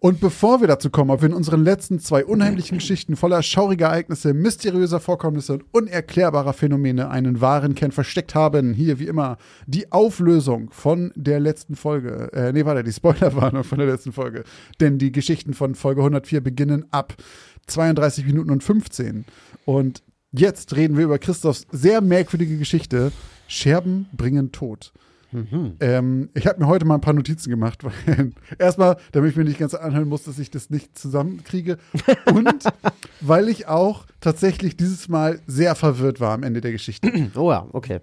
Und bevor wir dazu kommen, ob wir in unseren letzten zwei unheimlichen Geschichten voller schauriger Ereignisse, mysteriöser Vorkommnisse und unerklärbarer Phänomene einen wahren Kern versteckt haben, hier wie immer die Auflösung von der letzten Folge. Äh, nee, warte, die Spoilerwarnung von der letzten Folge. Denn die Geschichten von Folge 104 beginnen ab 32 Minuten und 15. Und jetzt reden wir über Christophs sehr merkwürdige Geschichte. Scherben bringen Tod. Mhm. Ähm, ich habe mir heute mal ein paar Notizen gemacht. Weil, erstmal, damit ich mir nicht ganz anhören muss, dass ich das nicht zusammenkriege. Und weil ich auch tatsächlich dieses Mal sehr verwirrt war am Ende der Geschichte. Oh ja, okay.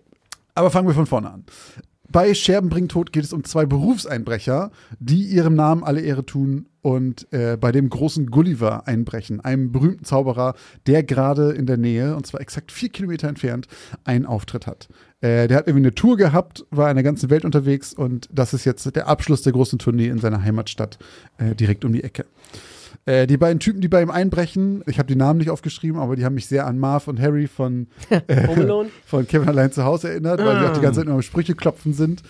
Aber fangen wir von vorne an. Bei Scherben bringt Tod geht es um zwei Berufseinbrecher, die ihrem Namen alle Ehre tun und äh, bei dem großen Gulliver einbrechen, einem berühmten Zauberer, der gerade in der Nähe, und zwar exakt vier Kilometer entfernt, einen Auftritt hat. Äh, der hat irgendwie eine Tour gehabt, war in der ganzen Welt unterwegs und das ist jetzt der Abschluss der großen Tournee in seiner Heimatstadt äh, direkt um die Ecke. Äh, die beiden Typen, die bei ihm einbrechen, ich habe die Namen nicht aufgeschrieben, aber die haben mich sehr an Marv und Harry von, äh, von Kevin allein zu Hause erinnert, weil sie auch die ganze Zeit nur Sprüche klopfen sind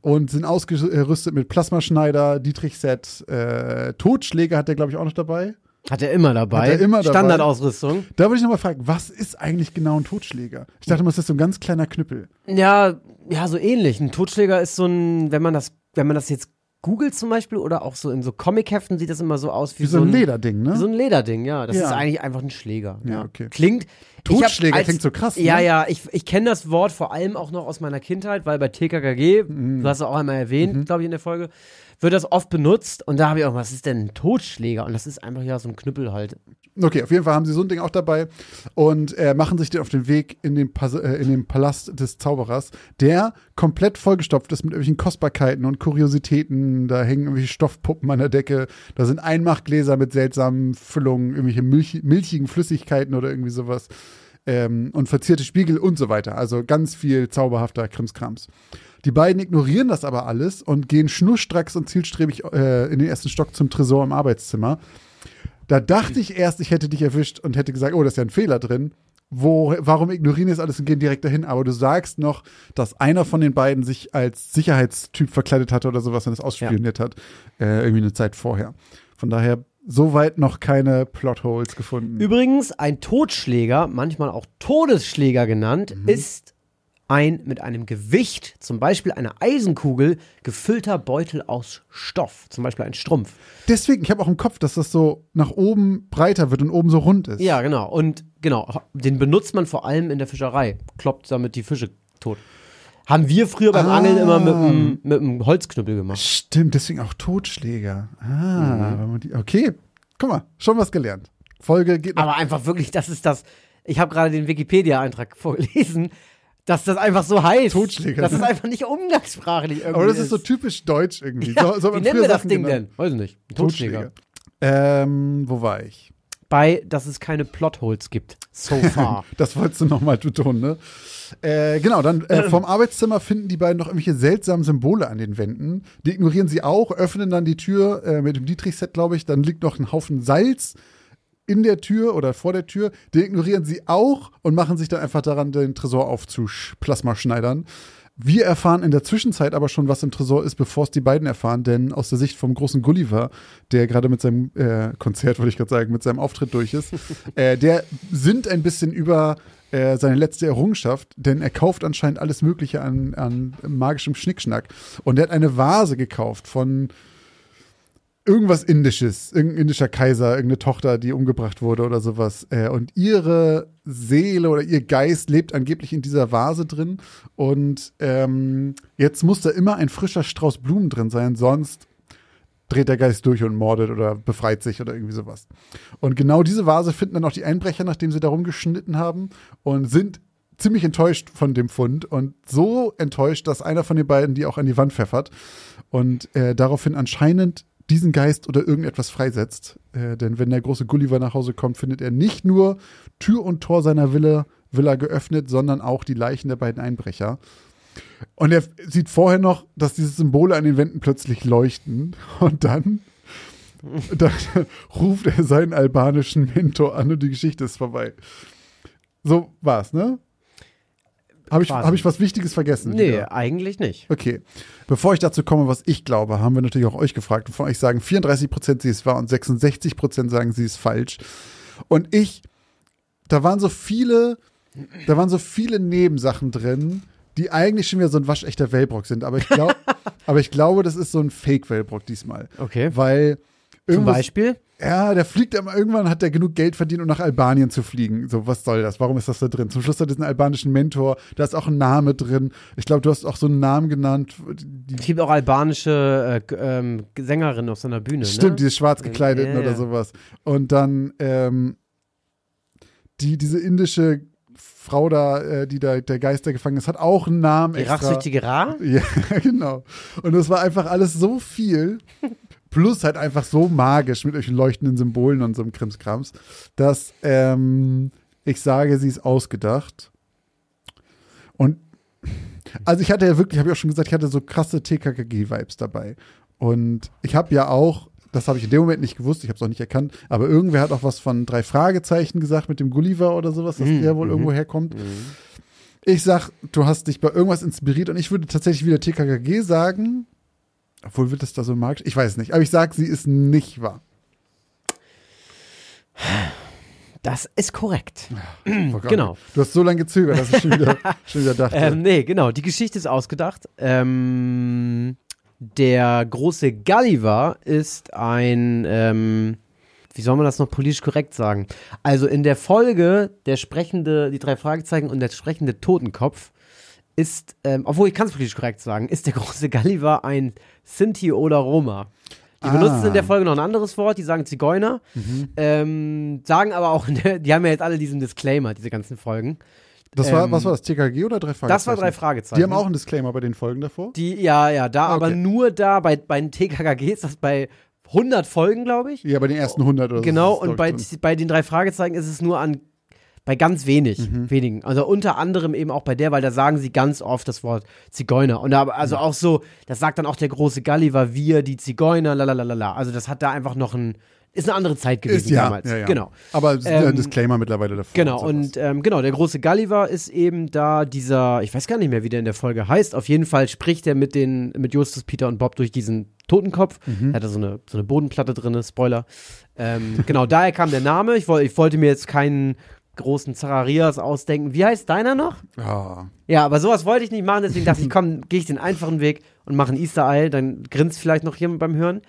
und sind ausgerüstet mit Plasmaschneider, Dietrich-Set, äh, Totschläger hat der, glaube ich, auch noch dabei. Hat er immer dabei. Hat er immer dabei. Standardausrüstung. Da würde ich nochmal fragen, was ist eigentlich genau ein Totschläger? Ich dachte immer, das ist so ein ganz kleiner Knüppel. Ja, ja, so ähnlich. Ein Totschläger ist so ein, wenn man das, wenn man das jetzt Google zum Beispiel oder auch so in so Comicheften sieht das immer so aus wie, wie so, ein, Lederding, ne? So ein Lederding, ja. Das ja. ist eigentlich einfach ein Schläger. Ja, ja. okay. Klingt. Totschläger als, klingt so krass. Ja, ne? ja, ich, ich kenne das Wort vor allem auch noch aus meiner Kindheit, weil bei TKKG, mhm. du hast es auch einmal erwähnt, mhm. glaube ich, in der Folge, wird das oft benutzt und da habe ich auch, was ist denn ein Totschläger? Und das ist einfach ja so ein Knüppel halt. Okay, auf jeden Fall haben sie so ein Ding auch dabei und äh, machen sich dann auf den Weg in den, äh, in den Palast des Zauberers, der komplett vollgestopft ist mit irgendwelchen Kostbarkeiten und Kuriositäten. Da hängen irgendwelche Stoffpuppen an der Decke. Da sind Einmachgläser mit seltsamen Füllungen, irgendwelche milch milchigen Flüssigkeiten oder irgendwie sowas. Ähm, und verzierte Spiegel und so weiter. Also ganz viel zauberhafter Krimskrams. Die beiden ignorieren das aber alles und gehen schnurstracks und zielstrebig äh, in den ersten Stock zum Tresor im Arbeitszimmer. Da dachte ich erst, ich hätte dich erwischt und hätte gesagt, oh, da ist ja ein Fehler drin. Wo, warum ignorieren jetzt alles und gehen direkt dahin? Aber du sagst noch, dass einer von den beiden sich als Sicherheitstyp verkleidet hatte oder sowas und das ausspioniert ja. hat, äh, irgendwie eine Zeit vorher. Von daher soweit noch keine Plotholes gefunden. Übrigens, ein Totschläger, manchmal auch Todesschläger genannt, mhm. ist ein mit einem Gewicht, zum Beispiel einer Eisenkugel, gefüllter Beutel aus Stoff, zum Beispiel ein Strumpf. Deswegen, ich habe auch im Kopf, dass das so nach oben breiter wird und oben so rund ist. Ja, genau. Und genau, den benutzt man vor allem in der Fischerei. Kloppt damit die Fische tot. Haben wir früher beim ah. Angeln immer mit einem, mit einem Holzknüppel gemacht. Stimmt, deswegen auch Totschläger. Ah, mhm. okay. Guck mal, schon was gelernt. Folge geht noch. Aber einfach wirklich, das ist das. Ich habe gerade den Wikipedia-Eintrag vorgelesen dass das einfach so heißt. Totschläger. Das ist einfach nicht umgangssprachlich irgendwie. Aber das ist, ist. so typisch deutsch irgendwie. Ja, so, so wie nennen wir das Ding genannt. denn? Weiß nicht. Ein Totschläger. Totschläger. Ähm, wo war ich? Bei, dass es keine Plotholes gibt. So far. das wolltest du nochmal betonen, ne? Äh, genau, dann äh, vom Arbeitszimmer finden die beiden noch irgendwelche seltsamen Symbole an den Wänden. Die ignorieren sie auch, öffnen dann die Tür äh, mit dem Dietrich-Set, glaube ich. Dann liegt noch ein Haufen Salz in der Tür oder vor der Tür, den ignorieren sie auch und machen sich dann einfach daran, den Tresor aufzuplasmaschneidern. Wir erfahren in der Zwischenzeit aber schon, was im Tresor ist, bevor es die beiden erfahren, denn aus der Sicht vom großen Gulliver, der gerade mit seinem äh, Konzert, würde ich gerade sagen, mit seinem Auftritt durch ist, äh, der sind ein bisschen über äh, seine letzte Errungenschaft, denn er kauft anscheinend alles Mögliche an, an magischem Schnickschnack. Und er hat eine Vase gekauft von irgendwas Indisches, irgendein indischer Kaiser, irgendeine Tochter, die umgebracht wurde oder sowas. Äh, und ihre Seele oder ihr Geist lebt angeblich in dieser Vase drin. Und ähm, jetzt muss da immer ein frischer Strauß Blumen drin sein, sonst dreht der Geist durch und mordet oder befreit sich oder irgendwie sowas. Und genau diese Vase finden dann auch die Einbrecher, nachdem sie darum geschnitten haben und sind ziemlich enttäuscht von dem Fund und so enttäuscht, dass einer von den beiden die auch an die Wand pfeffert und äh, daraufhin anscheinend diesen Geist oder irgendetwas freisetzt. Äh, denn wenn der große Gulliver nach Hause kommt, findet er nicht nur Tür und Tor seiner Villa Villa geöffnet, sondern auch die Leichen der beiden Einbrecher. Und er sieht vorher noch, dass diese Symbole an den Wänden plötzlich leuchten. Und dann, dann ruft er seinen albanischen Mentor an und die Geschichte ist vorbei. So war's, ne? Habe ich, Quasi. hab ich was Wichtiges vergessen? Nee, wieder? eigentlich nicht. Okay. Bevor ich dazu komme, was ich glaube, haben wir natürlich auch euch gefragt. Und von euch sagen 34 Prozent, sie ist wahr und 66 Prozent sagen, sie ist falsch. Und ich, da waren so viele, da waren so viele Nebensachen drin, die eigentlich schon wieder so ein waschechter Wellbrock sind. Aber ich glaube, aber ich glaube, das ist so ein Fake-Wellbrock diesmal. Okay. Weil Zum Beispiel? Ja, der fliegt aber irgendwann hat er genug Geld verdient, um nach Albanien zu fliegen. So, was soll das? Warum ist das da drin? Zum Schluss hat er diesen albanischen Mentor, da ist auch ein Name drin. Ich glaube, du hast auch so einen Namen genannt. Die, Es gibt auch albanische äh, ähm, Sängerinnen auf so einer Bühne. stimmt, ne? diese schwarz gekleideten Ja, oder ja. sowas. Und dann ähm, die, diese indische Frau da, äh, die da der Geister gefangen ist, hat auch einen Namen Die extra. rachsüchtige Ra? Ja, genau. Und das war einfach alles so viel. Plus halt einfach so magisch mit solchen leuchtenden Symbolen und so einem Krimskrams, dass ähm, ich sage, sie ist ausgedacht. Und also ich hatte ja wirklich, habe ich auch schon gesagt, ich hatte so krasse TKKG-Vibes dabei. Und ich habe ja auch, das habe ich in dem Moment nicht gewusst, ich habe es auch nicht erkannt, aber irgendwer hat auch was von drei Fragezeichen gesagt mit dem Gulliver oder sowas, dass Mhm, der wohl mhm. irgendwo herkommt. Ich sag, du hast dich bei irgendwas inspiriert und ich würde tatsächlich wieder TKKG sagen. Obwohl wird das da so magisch? Ich weiß es nicht. Aber ich sag, sie ist nicht wahr. Das ist korrekt. Oh. Genau. Du hast so lange gezögert, dass ich schon wieder, schon wieder dachte. Ähm, nee, genau. Die Geschichte ist ausgedacht. Ähm, der große Gulliver ist ein, ähm, wie soll man das noch politisch korrekt sagen? Also in der Folge der sprechende, die drei Fragezeichen und der sprechende Totenkopf ist, ähm, obwohl ich kann es politisch korrekt sagen, ist der große Gulliver ein Sinti oder Roma. Die Ah. benutzen in der Folge noch ein anderes Wort, die sagen Zigeuner, Mhm. ähm, sagen aber auch, die haben ja jetzt alle diesen Disclaimer, diese ganzen Folgen. das war, ähm, was war das? TKG oder drei Fragezeichen? Das war drei Fragezeichen. Die haben auch einen Disclaimer bei den Folgen davor. Die, ja, ja, da, aber Okay. nur da, bei, bei den TKKG ist das bei 100 Folgen, glaube ich. Ja, bei den ersten 100 oder so. genau, ist das, und bei, drin. bei den drei Fragezeichen ist es nur an, bei ganz wenig, Mhm. wenigen. Also unter anderem eben auch bei der, weil da sagen sie ganz oft das Wort Zigeuner. Und da, also auch so, das sagt dann auch der große Gulliver, wir, die Zigeuner, lalalala. Also das hat da einfach noch ein, ist eine andere Zeit gewesen ist, ja, damals. ja, ja. Genau. Aber ja ein Ähm, Disclaimer mittlerweile davor. Genau, und ähm, genau, der große Gulliver ist eben da dieser, ich weiß gar nicht mehr, wie der in der Folge heißt. Auf jeden Fall spricht er mit den, mit Justus, Peter und Bob durch diesen Totenkopf. Mhm. Er hatte so eine, so eine Bodenplatte drin, Spoiler. Ähm, genau, daher kam der Name. Ich, woll, ich wollte mir jetzt keinen großen Zacharias ausdenken. Wie heißt deiner noch? Ja. Ja, aber sowas wollte ich nicht machen, deswegen dachte ich, komm, gehe ich den einfachen Weg und mache ein Easter Eye, dann grinst vielleicht noch jemand beim Hören.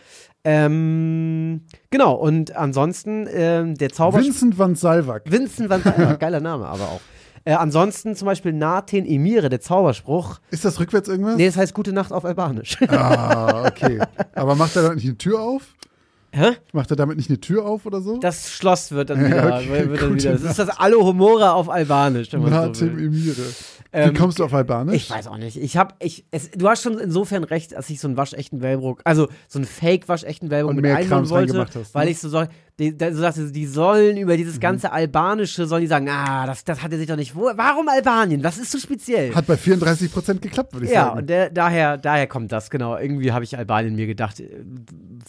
Ähm, genau, und ansonsten ähm, der Zauberspruch. Vincent van Salwak. Vincent van Gogh, geiler Name aber auch. Äh, ansonsten zum Beispiel Nathan Emire, der Zauberspruch. Ist das rückwärts irgendwas? Nee, das heißt Gute Nacht auf Albanisch. Ah, okay. Aber macht er damit nicht eine Tür auf? Hä? Macht er damit nicht eine Tür auf oder so? Das Schloss wird dann Ja, wieder. okay, wird dann wieder. Das ist das Alohomora auf Albanisch, wenn man so will. Emire. Wie Ähm, kommst du auf Albanisch? Ich weiß auch nicht. Ich hab, ich, es, du hast schon insofern recht, dass ich so einen waschechten Wellbrook, also so einen Fake-waschechten Wellbrook Und mit einbauen wollte, hast, ne? weil ich so, soll, die, da, so dachte, die sollen über Mhm. dieses ganze Albanische, sollen die sagen, ah, das, das hat er sich doch nicht, wo, warum Albanien? Was ist so speziell? Hat bei 34 Prozent geklappt, würde ich Ja, sagen. und der, daher, daher kommt das, genau. Irgendwie habe ich Albanien mir gedacht. Äh,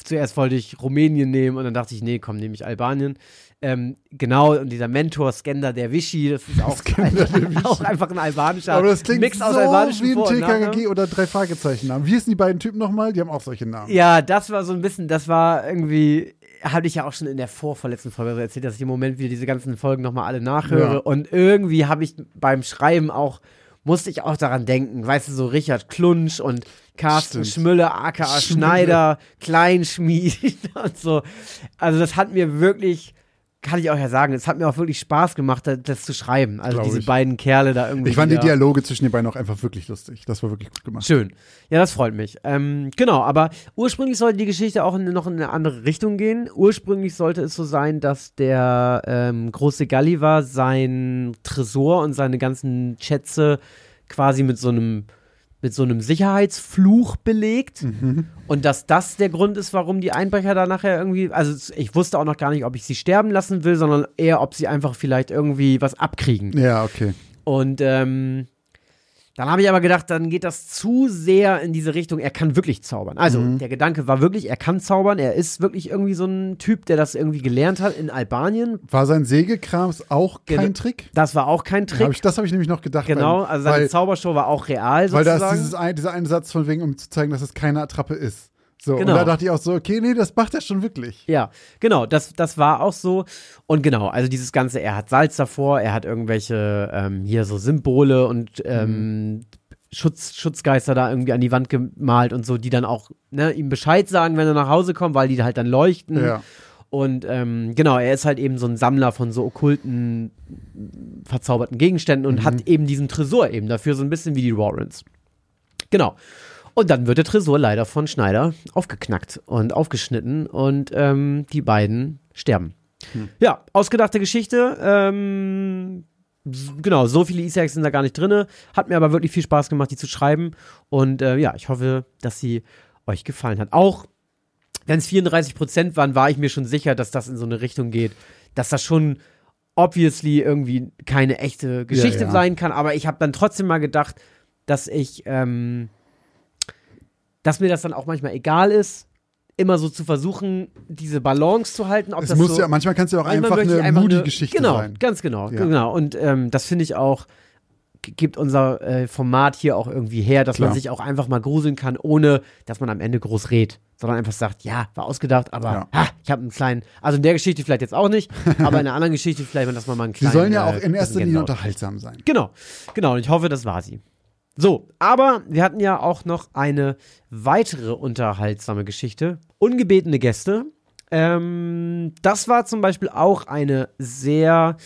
Zuerst wollte ich Rumänien nehmen und dann dachte ich, nee, komm, nehme ich Albanien. Ähm, genau, und dieser Mentor, Skender der Vichy, das ist auch, Vichy. auch einfach ein albanischer Aber das klingt Mix aus so albanischen wie ein Nachnamen. oder drei Fragezeichen Namen. Wie hießen die beiden Typen nochmal? Die haben auch solche Namen. Ja, das war so ein bisschen, das war irgendwie, hatte ich ja auch schon in der vorvorletzten Folge erzählt, dass ich im Moment wieder diese ganzen Folgen nochmal alle nachhöre. Ja. Und irgendwie habe ich beim Schreiben auch, musste ich auch daran denken, weißt du, so Richard Klunsch und Carsten Stimmt. Schmüller, aka Schmüller. Schneider, Kleinschmied und so. Also das hat mir wirklich, kann ich auch ja sagen, es hat mir auch wirklich Spaß gemacht, das, zu schreiben. Also Glaub diese ich. beiden Kerle da irgendwie. Ich fand die Dialoge zwischen den beiden auch einfach wirklich lustig. Das war wirklich gut gemacht. Schön. Ja, das freut mich. Ähm, genau, aber ursprünglich sollte die Geschichte auch in, noch in eine andere Richtung gehen. Ursprünglich sollte es so sein, dass der ähm, große Gulliver sein Tresor und seine ganzen Schätze quasi mit so einem mit so einem Sicherheitsfluch belegt und dass das der Grund ist, warum die Einbrecher da nachher irgendwie, also ich wusste auch noch gar nicht, ob ich sie sterben lassen will, sondern eher, ob sie einfach vielleicht irgendwie was abkriegen. Ja, okay. Und ähm, dann habe ich aber gedacht, dann geht das zu sehr in diese Richtung, er kann wirklich zaubern. Also der Gedanke war wirklich, er kann zaubern, er ist wirklich irgendwie so ein Typ, der das irgendwie gelernt hat in Albanien. War sein Sägekrams auch kein Genau. Trick? Das war auch kein Hab Trick. ich, das habe ich nämlich noch gedacht. genau, weil, also seine weil, Zaubershow war auch real weil sozusagen. da ist dieses ein, dieser eine Satz von wegen, um zu zeigen, dass es keine Attrappe ist. So, Genau. und da dachte ich auch so, okay, nee, das macht er schon wirklich. Ja, genau, das, das war auch so. Und genau, also dieses Ganze, er hat Salz davor, er hat irgendwelche ähm, hier so Symbole und ähm, Schutz, Schutzgeister da irgendwie an die Wand gemalt und so, die dann auch ne, ihm Bescheid sagen, wenn er nach Hause kommt, weil die halt dann leuchten. Ja. Und ähm, genau, er ist halt eben so ein Sammler von so okkulten, verzauberten Gegenständen und hat eben diesen Tresor eben dafür, so ein bisschen wie die Warrens. Genau. Und dann wird der Tresor leider von Schneider aufgeknackt und aufgeschnitten und ähm, die beiden sterben. Ja, ausgedachte Geschichte. Ähm, genau, so viele Easter Eggs sind da gar nicht drin. Hat mir aber wirklich viel Spaß gemacht, die zu schreiben. Und äh, ja, ich hoffe, dass sie euch gefallen hat. Auch wenn es 34 Prozent waren, war ich mir schon sicher, dass das in so eine Richtung geht, dass das schon obviously irgendwie keine echte Geschichte ja. sein kann. Aber ich habe dann trotzdem mal gedacht, dass ich, ähm, dass mir das dann auch manchmal egal ist, immer so zu versuchen, diese Balance zu halten. Ob Es muss so, ja, manchmal kann es ja auch einfach eine einfach Moody-Geschichte genau, sein. Ganz genau, Ja. genau. Und ähm, das finde ich auch, gibt unser äh, Format hier auch irgendwie her, dass man Klar. sich auch einfach mal gruseln kann, ohne dass man am Ende groß redet, sondern einfach sagt, ja, war ausgedacht, aber Ja. ha, ich habe einen kleinen, also in der Geschichte vielleicht jetzt auch nicht, aber in einer anderen Geschichte vielleicht, dass man mal einen Sie kleinen. sollen ja auch äh, in erster Linie unterhaltsam sein. Genau, genau. Und ich hoffe, das war sie. So, aber wir hatten ja auch noch eine weitere unterhaltsame Geschichte. Ungebetene Gäste. Ähm, das war zum Beispiel auch eine sehr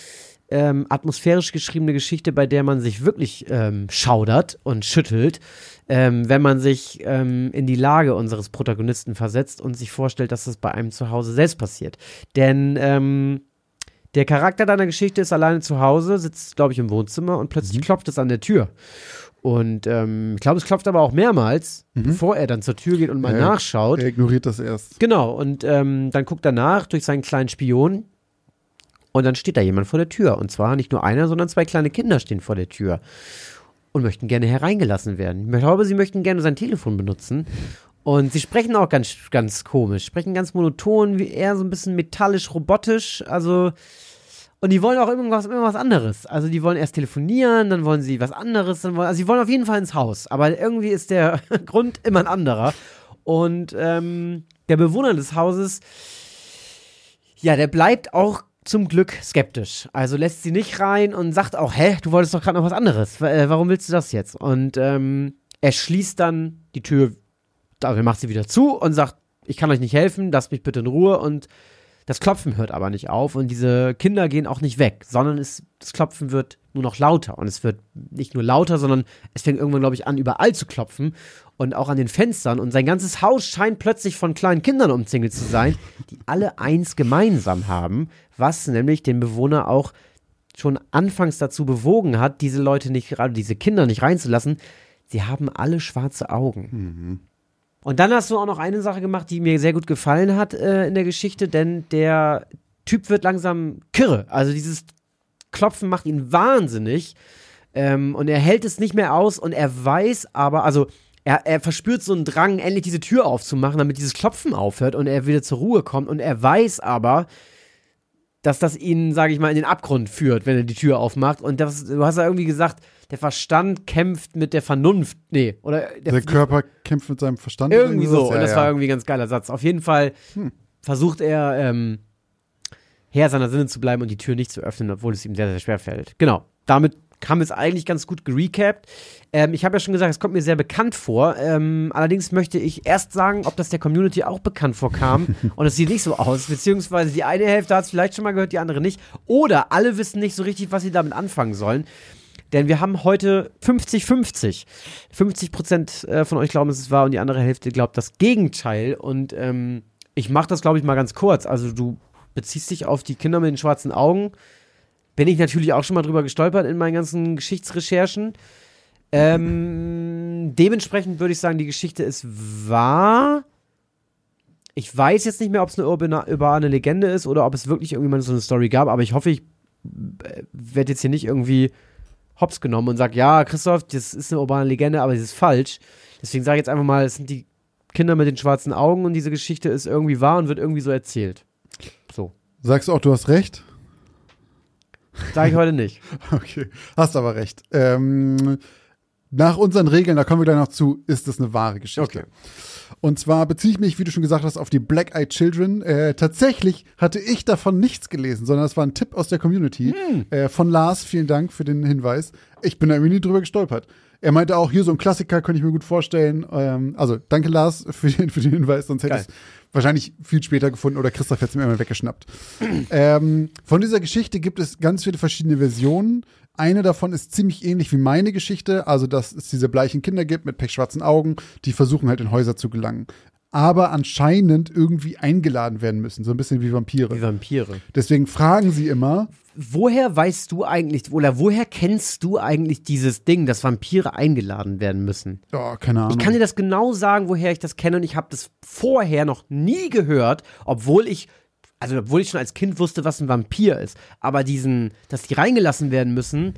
ähm, atmosphärisch geschriebene Geschichte, bei der man sich wirklich ähm, schaudert und schüttelt, ähm, wenn man sich ähm, in die Lage unseres Protagonisten versetzt und sich vorstellt, dass das bei einem zu Hause selbst passiert. Denn ähm, der Charakter deiner Geschichte ist alleine zu Hause, sitzt, glaube ich, im Wohnzimmer und plötzlich klopft es an der Tür. Und ähm, ich glaube, es klopft aber auch mehrmals, bevor er dann zur Tür geht und mal Ja, nachschaut. Er ignoriert das erst. Genau, und ähm, dann guckt er nach durch seinen kleinen Spion. Und dann steht da jemand vor der Tür. Und zwar nicht nur einer, sondern zwei kleine Kinder stehen vor der Tür und möchten gerne hereingelassen werden. Ich glaube, sie möchten gerne sein Telefon benutzen. Und sie sprechen auch ganz, ganz komisch, sprechen ganz monoton, wie eher so ein bisschen metallisch, robotisch. Also, und die wollen auch irgendwas, irgendwas anderes. Also, die wollen erst telefonieren, dann wollen sie was anderes, dann wollen, also, sie wollen auf jeden Fall ins Haus. Aber irgendwie ist der Grund immer ein anderer. Und ähm, der Bewohner des Hauses, ja, der bleibt auch zum Glück skeptisch. Also lässt sie nicht rein und sagt auch, hä, du wolltest doch gerade noch was anderes. Äh, Warum willst du das jetzt? Und ähm, er schließt dann die Tür, er macht sie wieder zu und sagt, ich kann euch nicht helfen, lasst mich bitte in Ruhe. Und das Klopfen hört aber nicht auf und diese Kinder gehen auch nicht weg, sondern es, das Klopfen wird nur noch lauter. Und es wird nicht nur lauter, sondern es fängt irgendwann, glaube ich, an, überall zu klopfen und auch an den Fenstern. Und sein ganzes Haus scheint plötzlich von kleinen Kindern umzingelt zu sein, die alle eins gemeinsam haben, was nämlich den Bewohner auch schon anfangs dazu bewogen hat, diese Leute nicht, gerade diese Kinder nicht reinzulassen. Sie haben alle schwarze Augen. Und dann hast du auch noch eine Sache gemacht, die mir sehr gut gefallen hat äh, in der Geschichte, denn der Typ wird langsam kirre. Also dieses Klopfen macht ihn wahnsinnig. Ähm, und er hält es nicht mehr aus und er weiß aber, also er, er verspürt so einen Drang, endlich diese Tür aufzumachen, damit dieses Klopfen aufhört und er wieder zur Ruhe kommt. Und er weiß aber, dass das ihn, sage ich mal, in den Abgrund führt, wenn er die Tür aufmacht. Und das, du hast ja irgendwie gesagt, der Verstand kämpft mit der Vernunft. Nee, oder der, Der Körper kämpft mit seinem Verstand. irgendwie so. Ja, und das ja. war irgendwie ein ganz geiler Satz. Auf jeden Fall versucht er, ähm, Herr seiner Sinne zu bleiben und die Tür nicht zu öffnen, obwohl es ihm sehr, sehr schwer fällt. Genau. Damit wir es eigentlich ganz gut gerecapt. Ähm, ich habe ja schon gesagt, es kommt mir sehr bekannt vor. Ähm, allerdings möchte ich erst sagen, ob das der Community auch bekannt vorkam. und es sieht nicht so aus. Beziehungsweise die eine Hälfte hat es vielleicht schon mal gehört, die andere nicht. Oder alle wissen nicht so richtig, was sie damit anfangen sollen. Denn wir haben heute 50-50. 50 Prozent äh, von euch glauben, es war und die andere Hälfte glaubt das Gegenteil. Und ähm, ich mache das, glaube ich, mal ganz kurz. Also du beziehst dich auf die Kinder mit den schwarzen Augen. Bin ich natürlich auch schon mal drüber gestolpert in meinen ganzen Geschichtsrecherchen. Ähm, dementsprechend würde ich sagen, die Geschichte ist wahr. Ich weiß jetzt nicht mehr, ob es eine urbane, urbane Legende ist oder ob es wirklich irgendwie mal so eine Story gab, aber ich hoffe, ich äh, werde jetzt hier nicht irgendwie hops genommen und sage, ja, Christoph, das ist eine urbane Legende, aber das ist falsch. Deswegen sage ich jetzt einfach mal, es sind die Kinder mit den schwarzen Augen und diese Geschichte ist irgendwie wahr und wird irgendwie so erzählt. So. Sagst du auch, du hast recht? Sage ich heute nicht. Okay, hast aber recht. Ähm, nach unseren Regeln, da kommen wir gleich noch zu, ist das eine wahre Geschichte. Okay. Und zwar beziehe ich mich, wie du schon gesagt hast, auf die Black Eyed Children. Äh, tatsächlich hatte ich davon nichts gelesen, sondern es war ein Tipp aus der Community äh, von Lars. Vielen Dank für den Hinweis. Ich bin da irgendwie nie drüber gestolpert. Er meinte auch, hier so ein Klassiker könnte ich mir gut vorstellen. Ähm, also danke Lars für den, für den Hinweis, sonst hätte ich es wahrscheinlich viel später gefunden oder Christoph hätte es mir immer weggeschnappt. ähm, von dieser Geschichte gibt es ganz viele verschiedene Versionen. Eine davon ist ziemlich ähnlich wie meine Geschichte, also dass es diese bleichen Kinder gibt mit pechschwarzen Augen, die versuchen halt in Häuser zu gelangen. Aber anscheinend irgendwie eingeladen werden müssen, so ein bisschen wie Vampire. Wie Vampire. Deswegen fragen sie immer, Woher weißt du eigentlich, oder woher kennst du eigentlich dieses Ding, dass Vampire eingeladen werden müssen? oh, keine Ahnung. Ich kann dir das genau sagen, woher ich das kenne und ich habe das vorher noch nie gehört, obwohl ich, also obwohl ich schon als Kind wusste, was ein Vampir ist. Aber diesen, dass die reingelassen werden müssen,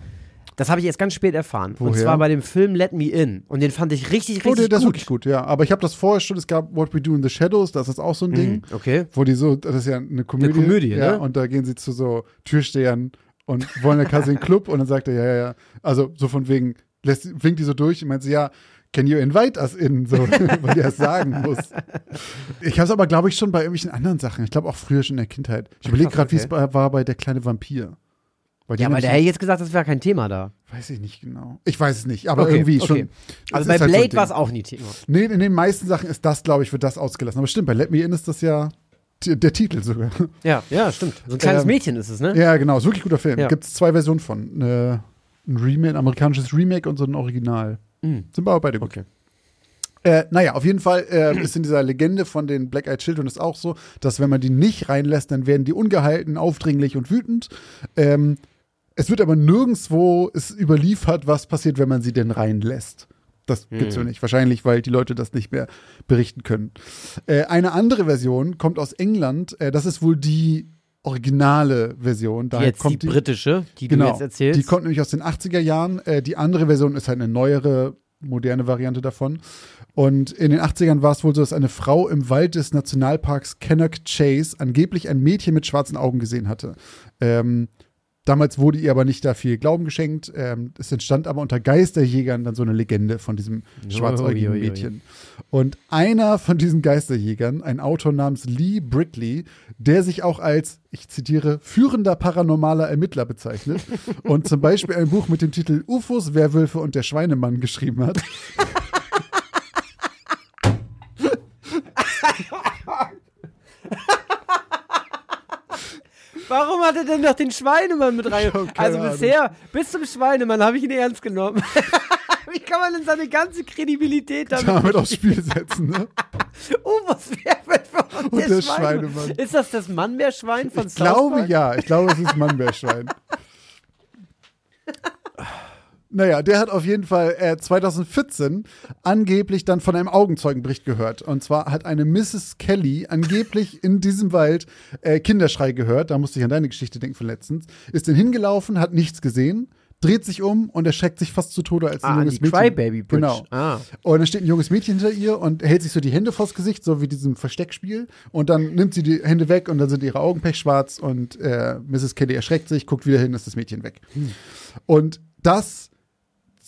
das habe ich erst ganz spät erfahren. Und Woher? zwar bei dem Film Let Me In. Und den fand ich richtig, oh, richtig der, der ist gut. wirklich gut, ja. Aber ich habe das vorher schon, es gab What We Do in the Shadows, das ist auch so ein Ding. Okay. wo die so, das ist ja eine Komödie. Komödie, ja, ne? Und da gehen sie zu so Türstehern und wollen ja quasi einen Club und dann sagt er, ja, ja, ja. Also so von wegen, lässt, winkt die so durch und meint sie, ja, can you invite us in? So, weil die das sagen muss. Ich habe es aber, glaube ich, schon bei irgendwelchen anderen Sachen. Ich glaube auch früher schon in der Kindheit. Ich überlege gerade, wie es okay. war bei Der kleine Vampir. Ja, aber der hätte jetzt gesagt, das wäre kein Thema da. Weiß ich nicht genau. Ich weiß es nicht, aber Okay, irgendwie schon. okay. Also bei halt so Blade war es auch nie Thema. Nee, in den meisten Sachen ist das, glaube ich, wird das ausgelassen. Aber stimmt, bei Let Me In ist das ja der Titel sogar. Ja, ja, stimmt. So ein kleines Ähm, Mädchen ist es, ne? Ja, genau, ist wirklich guter Film. Ja. Gibt es zwei Versionen von. Äh, ein Remake, ein amerikanisches Remake und so ein Original. Mhm. Sind aber beide gut. Okay. Äh, naja, auf jeden Fall äh, ist in dieser Legende von den Black Eyed Children ist auch so, dass wenn man die nicht reinlässt, dann werden die ungehalten, aufdringlich und wütend. Ähm, es wird aber nirgendwo es überliefert, was passiert, wenn man sie denn reinlässt. Das gibt's so nicht. Wahrscheinlich, weil die Leute das nicht mehr berichten können. Äh, eine andere Version kommt aus England. Äh, das ist wohl die originale Version. Die Daher jetzt kommt die britische, die genau, du jetzt erzählst. Die kommt nämlich aus den 80er Jahren. Äh, die andere Version ist halt eine neuere, moderne Variante davon. Und in den 80ern war es wohl so, dass eine Frau im Wald des Nationalparks Cannock Chase angeblich ein Mädchen mit schwarzen Augen gesehen hatte. Ähm, damals wurde ihr aber nicht da viel Glauben geschenkt. Ähm, es entstand aber unter Geisterjägern dann so eine Legende von diesem schwarzäugigen. Mädchen. Und einer von diesen Geisterjägern, ein Autor namens Lee Brickley, der sich auch als, ich zitiere, führender paranormaler Ermittler bezeichnet und zum Beispiel ein Buch mit dem Titel UFOs, Werwölfe und der Schweinemann geschrieben hat. Warum hat er denn noch den Schweinemann mit rein? hab keine Also Ahnung. bisher, bis zum Schweinemann, habe ich ihn ernst genommen. Wie kann man denn seine ganze Kredibilität damit damit aufs Spiel setzen, ne? Oh, was wäre und, der, der Schweinemann. Schweinemann. Ist das das Mannbärschwein von Ich glaube Park? ja, ich glaube, es ist Mannbärschwein. Naja, der hat auf jeden Fall äh, 2014 angeblich dann von einem Augenzeugenbericht gehört. Und zwar hat eine Mrs. Kelly angeblich in diesem Wald äh, Kinderschrei gehört. Da musste ich an deine Geschichte denken von letztens. Ist dann hingelaufen, hat nichts gesehen, dreht sich um und erschreckt sich fast zu Tode, als ein Ah, junges die Mädchen. Crybaby Bridge. Genau. Ah. Und dann steht ein junges Mädchen hinter ihr und hält sich so die Hände vors Gesicht, so wie diesem Versteckspiel. Und dann nimmt sie die Hände weg und dann sind ihre Augen pechschwarz und äh, Mrs. Kelly erschreckt sich, guckt wieder hin, ist das Mädchen weg. Und das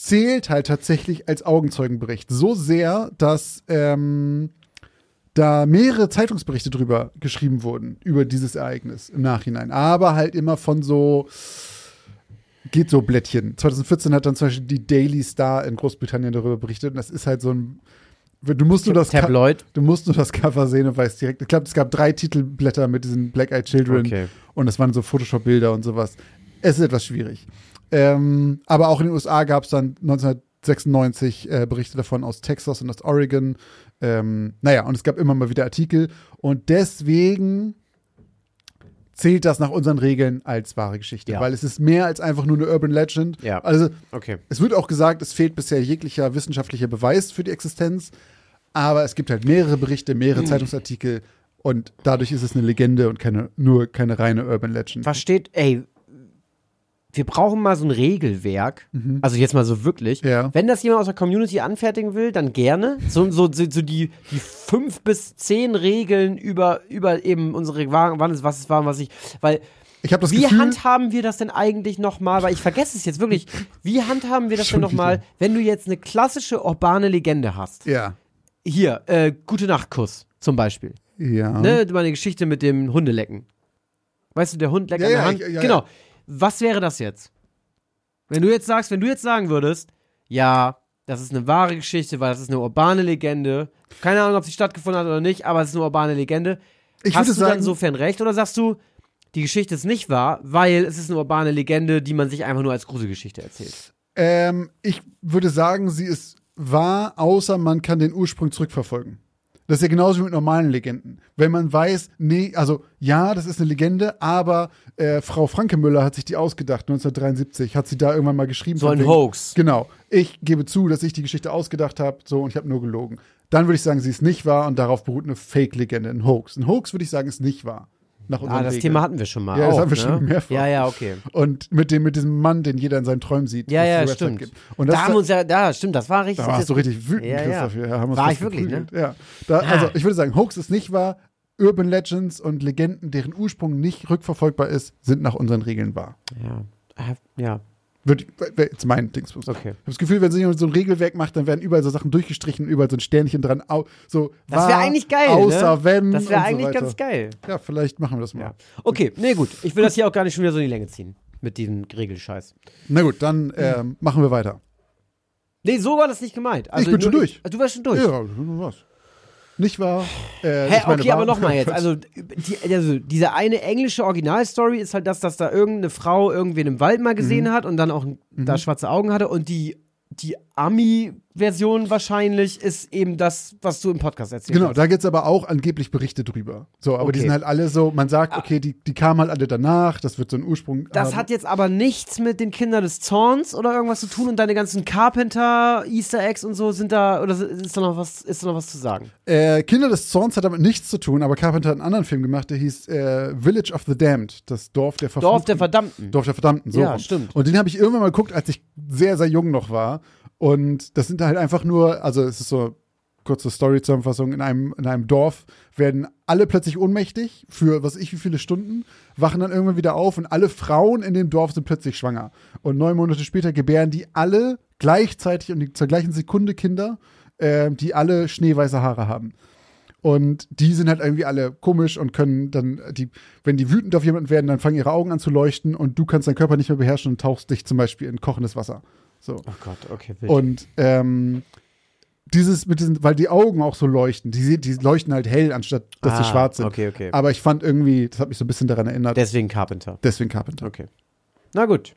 zählt halt tatsächlich als Augenzeugenbericht so sehr, dass ähm, da mehrere Zeitungsberichte drüber geschrieben wurden, über dieses Ereignis im Nachhinein. Aber halt immer von so geht so Blättchen. 2014 hat dann zum Beispiel die Daily Star in Großbritannien darüber berichtet und das ist halt so ein Du musst nur das Tabloid. Du musst nur das Cover sehen und weißt direkt. Ich glaube, es gab drei Titelblätter mit diesen Black Eyed Children Okay. und das waren so Photoshop-Bilder und sowas. Es ist etwas schwierig. Ähm, aber auch in den USA gab es dann 1996 äh, Berichte davon aus Texas und aus Oregon. Ähm, naja, und es gab immer mal wieder Artikel. Und deswegen zählt das nach unseren Regeln als wahre Geschichte. Ja. Weil es ist mehr als einfach nur eine Urban Legend. Ja. Also Okay. es wird auch gesagt, es fehlt bisher jeglicher wissenschaftlicher Beweis für die Existenz. Aber es gibt halt mehrere Berichte, mehrere Zeitungsartikel und dadurch ist es eine Legende und keine, nur keine reine Urban Legend. Was steht, ey, wir brauchen mal so ein Regelwerk, also jetzt mal so wirklich. Mhm. Ja. Wenn das jemand aus der Community anfertigen will, dann gerne. So, so, so, so die, die fünf bis zehn Regeln über, über eben unsere, wann es was es war, was ich, weil Ich habe das Wie Gefühl, handhaben wir das denn eigentlich nochmal? Weil ich vergesse es jetzt wirklich. Wie handhaben wir das denn nochmal, wenn du jetzt eine klassische urbane Legende hast? ja, Hier, äh, Gute Nachtkuss zum Beispiel. ja. Ne, meine Geschichte mit dem Hundelecken. Weißt du, der Hund leckt Ja, an der ja, Hand. ich- ja, genau. ja. Was wäre das jetzt? Wenn du jetzt sagst, wenn du jetzt sagen würdest, ja, das ist eine wahre Geschichte, weil das ist eine urbane Legende. Keine Ahnung, ob sie stattgefunden hat oder nicht, aber es ist eine urbane Legende. Ich Hast du dann sagen- insofern recht oder sagst du, die Geschichte ist nicht wahr, weil es ist eine urbane Legende, die man sich einfach nur als Gruselgeschichte erzählt? Ähm, ich würde sagen, sie ist wahr, außer man kann den Ursprung zurückverfolgen. Das ist ja genauso wie mit normalen Legenden. Wenn man weiß, nee, also ja, das ist eine Legende, aber äh, Frau Frankemüller hat sich die ausgedacht, 1973, hat sie da irgendwann mal geschrieben. So ein wegen- Hoax. Genau. Ich gebe zu, dass ich die Geschichte ausgedacht habe, so und ich habe nur gelogen. Dann würde ich sagen, sie ist nicht wahr und darauf beruht eine Fake-Legende, ein Hoax. Ein Hoax würde ich sagen, ist nicht wahr. Nach unseren Ah, das Regeln. Thema hatten wir schon mal. Ja, das auch, haben wir ne? schon mehrfach. Ja, ja, okay. Und mit dem, mit diesem Mann, den jeder in seinen Träumen sieht. Ja, ja, stimmt. gibt. Und das da haben uns ja, da, stimmt, das war richtig. da warst du richtig wütend, Ja, ja. Christoph. Ja, uns War ich wirklich, ne? geprügelt. Ja. Da, also ich würde sagen, Hoax ist nicht wahr. Urban Legends und Legenden, deren Ursprung nicht rückverfolgbar ist, sind nach unseren Regeln wahr. Ja. Ah, Ja, Würde jetzt mein Dingsbus. okay. Ich habe das Gefühl, wenn sich jemand so ein Regelwerk macht, dann werden überall so Sachen durchgestrichen, überall so ein Sternchen dran. Au, so Das wäre eigentlich geil, Außer ne? wenn. Das wäre so eigentlich weiter. ganz geil. Ja, vielleicht machen wir das mal. Ja. Okay, nee, gut. Ich will das hier auch gar nicht schon wieder so in die Länge ziehen. Mit diesem Regelscheiß. Na gut, dann ähm, machen wir weiter. Nee, so war das nicht gemeint. Also Ich bin schon nur- durch. du warst schon durch. Ja, was? Nicht wahr? Äh, Hä, okay, aber nochmal jetzt. Also, die, also, diese eine englische Originalstory ist halt das, dass da irgendeine Frau irgendwen im Wald mal gesehen Mhm. hat und dann auch da schwarze Augen hatte und die, die Ami-Version wahrscheinlich ist eben das, was du im Podcast erzählt Genau, hast. da gibt es aber auch angeblich Berichte drüber. So, aber die Okay. sind halt alle so, man sagt, okay, die, die kamen halt alle danach, das wird so ein Ursprung. Das haben. hat jetzt aber nichts mit den Kindern des Zorns oder irgendwas zu tun und deine ganzen Carpenter, Easter Eggs und so sind da, oder ist da noch was, ist da noch was zu sagen? äh, Kinder des Zorns hat damit nichts zu tun, aber Carpenter hat einen anderen Film gemacht, der hieß äh, Village of the Damned, das Dorf der Verfluchten. Dorf der Verdammten. Dorf der Verdammten, so. Ja, stimmt. Und den habe ich irgendwann mal geguckt, als ich sehr, sehr jung noch war. Und das sind halt einfach nur, also es ist so kurze Story-Zusammenfassung, in einem, in einem Dorf werden alle plötzlich ohnmächtig für was ich wie viele Stunden, wachen dann irgendwann wieder auf und alle Frauen in dem Dorf sind plötzlich schwanger. Und neun Monate später gebären die alle gleichzeitig und zur gleichen Sekunde Kinder, äh, die alle schneeweiße Haare haben. Und die sind halt irgendwie alle komisch und können dann, die, wenn die wütend auf jemanden werden, dann fangen ihre Augen an zu leuchten und du kannst deinen Körper nicht mehr beherrschen und tauchst dich zum Beispiel in kochendes Wasser. So. Oh Gott, okay, wild. Und ähm, dieses mit diesen, weil die Augen auch so leuchten, die, die leuchten halt hell, anstatt dass sie Ah, schwarz sind. okay, okay. Aber ich fand irgendwie, das hat mich so ein bisschen daran erinnert, Deswegen Carpenter. deswegen Carpenter. Okay. Na gut.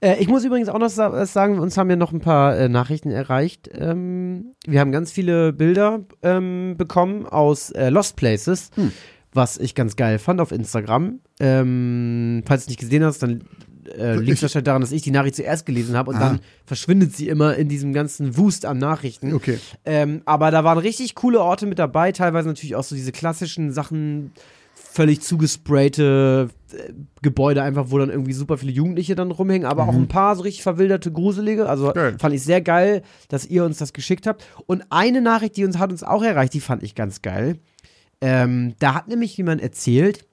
Äh, ich muss übrigens auch noch sagen, uns haben ja noch ein paar äh, Nachrichten erreicht. Ähm, wir haben ganz viele Bilder ähm, bekommen aus äh, Lost Places, Hm. was ich ganz geil fand auf Instagram. Ähm, falls du es nicht gesehen hast, dann äh, liegt wahrscheinlich daran, dass ich die Nachricht zuerst gelesen habe und Ah. dann verschwindet sie immer in diesem ganzen Wust an Nachrichten. Okay. Ähm, aber da waren richtig coole Orte mit dabei, teilweise natürlich auch so diese klassischen Sachen, völlig zugesprayte äh, Gebäude einfach, wo dann irgendwie super viele Jugendliche dann rumhängen, aber auch ein paar so richtig verwilderte, gruselige. Also Geil. fand ich sehr geil, dass ihr uns das geschickt habt. Und eine Nachricht, die uns hat uns auch erreicht, die fand ich ganz geil. Ähm, da hat nämlich jemand erzählt,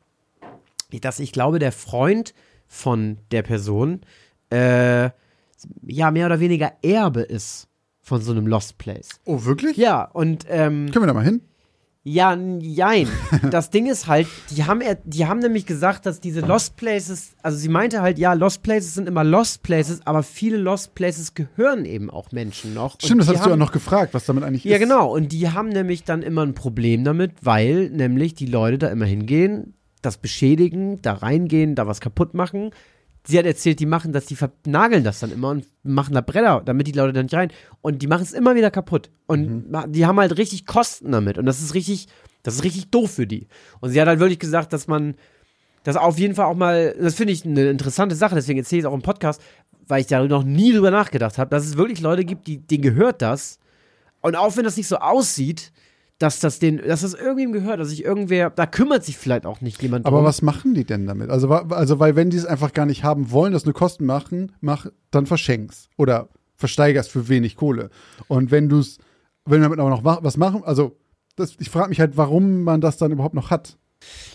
dass ich glaube, der Freund von der Person äh, ja mehr oder weniger Erbe ist von so einem Lost Place. Oh, wirklich? Ja, und ähm, Können wir da mal hin? ja, n- jein. Das Ding ist halt, die haben, er, die haben nämlich gesagt, dass diese Lost Places, also sie meinte halt, ja, Lost Places sind immer Lost Places, aber viele Lost Places gehören eben auch Menschen noch. Und Stimmt, das hast du ja haben- noch gefragt, was damit eigentlich Ja, ist. genau. Und die haben nämlich dann immer ein Problem damit, weil nämlich die Leute da immer hingehen, das beschädigen, da reingehen, da was kaputt machen. Sie hat erzählt, die machen das, die vernageln das dann immer und machen da Bretter, damit die Leute da nicht rein. Und die machen es immer wieder kaputt. Und ma- die haben halt richtig Kosten damit. Und das ist richtig, das ist richtig doof für die. Und sie hat halt wirklich gesagt, dass man Das auf jeden Fall auch mal, das finde ich eine interessante Sache, deswegen erzähle ich es auch im Podcast, weil ich da noch nie drüber nachgedacht habe, dass es wirklich Leute gibt, die, denen gehört das. Und auch wenn das nicht so aussieht, dass das den, dass das irgendwem gehört, dass sich irgendwer, da kümmert sich vielleicht auch nicht jemand Aber drum. was machen die denn damit? Also, also weil wenn die es einfach gar nicht haben wollen, das nur Kosten machen, mach, dann verschenkst oder versteigerst für wenig Kohle. Und wenn du es, wenn du damit aber noch wa- was machen, also das, ich frage mich halt, warum man das dann überhaupt noch hat.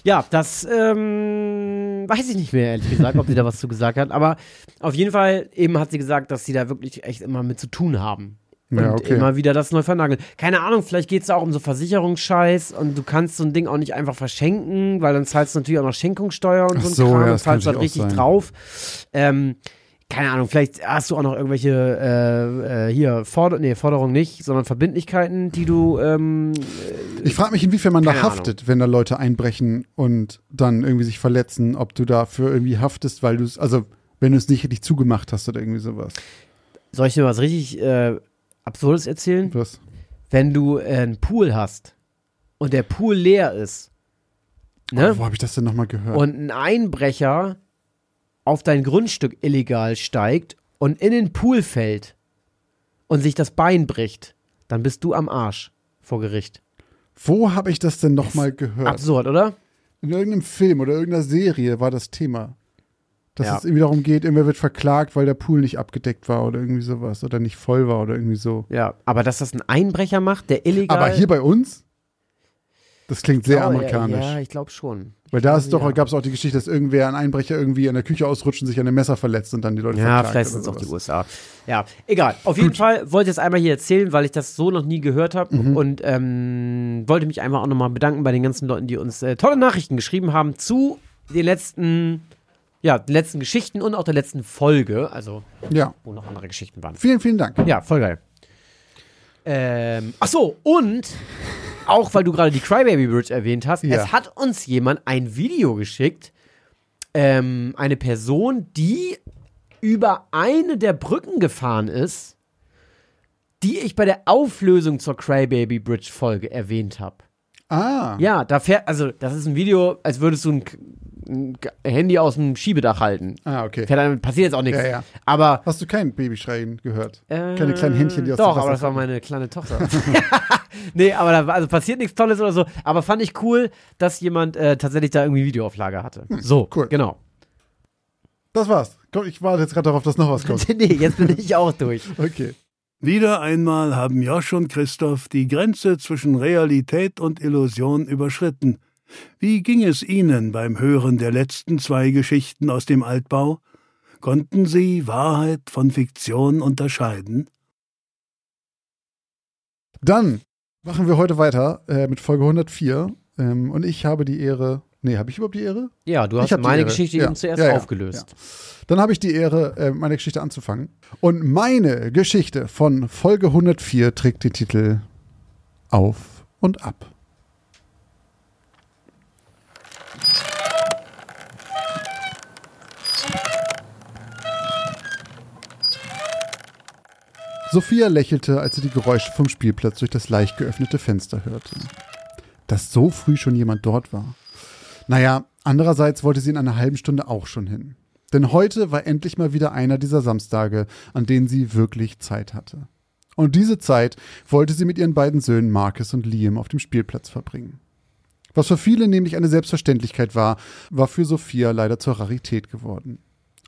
Ja, das ähm, weiß ich nicht mehr, ehrlich gesagt, ob sie da was zu gesagt hat. Aber auf jeden Fall eben hat sie gesagt, dass sie da wirklich echt immer mit zu tun haben. Und Ja, okay. immer wieder das neu vernageln. Keine Ahnung, vielleicht geht es auch um so Versicherungsscheiß und du kannst so ein Ding auch nicht einfach verschenken, weil dann zahlst du natürlich auch noch Schenkungssteuer und Ach so ein so, Kram ja, und zahlst halt richtig sein. drauf. Ähm, keine Ahnung, vielleicht hast du auch noch irgendwelche äh, äh, hier Forder nee, Forderungen nicht, sondern Verbindlichkeiten, die du ähm, Ich frage mich, inwiefern man da haftet, wenn da Leute einbrechen und dann irgendwie sich verletzen, ob du dafür irgendwie haftest, weil du es, also wenn du es nicht richtig zugemacht hast oder irgendwie sowas. soll ich dir was richtig äh, Absurdes erzählen? Was? wenn du äh, einen Pool hast und der Pool leer ist ne? Oh, wo habe ich das denn nochmal gehört? und ein Einbrecher auf dein Grundstück illegal steigt und in den Pool fällt und sich das Bein bricht, dann bist du am Arsch vor Gericht. wo habe ich das denn nochmal gehört? Absurd, oder? In irgendeinem Film oder irgendeiner Serie war das Thema. Dass Ja. es irgendwie darum geht, irgendwer wird verklagt, weil der Pool nicht abgedeckt war oder irgendwie sowas oder nicht voll war oder irgendwie so. Ja, aber dass das ein Einbrecher macht, der illegal. Aber hier bei uns? Das klingt sehr Oh, amerikanisch. Ja, ich glaube schon. weil da ist doch, ja. gab es auch die Geschichte, dass irgendwer, ein Einbrecher irgendwie in der Küche ausrutscht und sich an einem Messer verletzt und dann die Leute Ja, vielleicht sind es auch die. USA. Ja, egal. Auf jeden Fall wollte ich das einmal hier erzählen, weil ich das so noch nie gehört habe Mhm. und ähm, wollte mich einfach auch nochmal bedanken bei den ganzen Leuten, die uns äh, tolle Nachrichten geschrieben haben zu den letzten, ja, den letzten Geschichten und auch der letzten Folge, also Ja, wo noch andere Geschichten waren. vielen, vielen Dank. Ja, voll geil. Ähm, ach so, und auch weil du gerade die Crybaby Bridge erwähnt hast, Ja. es hat uns jemand ein Video geschickt, ähm, eine Person, die über eine der Brücken gefahren ist, die ich bei der Auflösung zur Crybaby Bridge Folge erwähnt habe. Ah, Ja, da fährt, also das ist ein Video, als würdest du ein, ein Handy aus dem Schiebedach halten. ah okay. Fährt passiert jetzt auch nichts. Ja, ja. Aber Hast du kein Babyschreien gehört? äh, Keine kleinen Händchen, die aus Doch, aber das war meine kleine Tochter. nee, aber da war- also passiert nichts Tolles oder so. Aber fand ich cool, dass jemand äh, tatsächlich da irgendwie Videoauflage hatte. So, Hm, cool. genau. Das war's. Komm, ich warte jetzt gerade darauf, dass noch was kommt. nee, jetzt bin ich auch durch. Okay. Wieder einmal haben Josch und Christoph die Grenze zwischen Realität und Illusion überschritten. Wie ging es Ihnen beim Hören der letzten zwei Geschichten aus dem Altbau? Konnten Sie Wahrheit von Fiktion unterscheiden? Dann machen wir heute weiter äh, mit Folge 104. Ähm, und ich habe die Ehre. Nee, habe ich überhaupt die Ehre? Ja, du hast meine. Geschichte Ja. eben zuerst Ja, ja. aufgelöst. Dann habe ich die Ehre, äh, meine Geschichte anzufangen. Und meine Geschichte von Folge 104 trägt den Titel Auf und Ab. Sophia lächelte, als sie die Geräusche vom Spielplatz durch das leicht geöffnete Fenster hörte. Dass so früh schon jemand dort war. Naja, andererseits wollte sie in einer halben Stunde auch schon hin. Denn heute war endlich mal wieder einer dieser Samstage, an denen sie wirklich Zeit hatte. Und diese Zeit wollte sie mit ihren beiden Söhnen Marcus und Liam auf dem Spielplatz verbringen. Was für viele nämlich eine Selbstverständlichkeit war, war für Sophia leider zur Rarität geworden.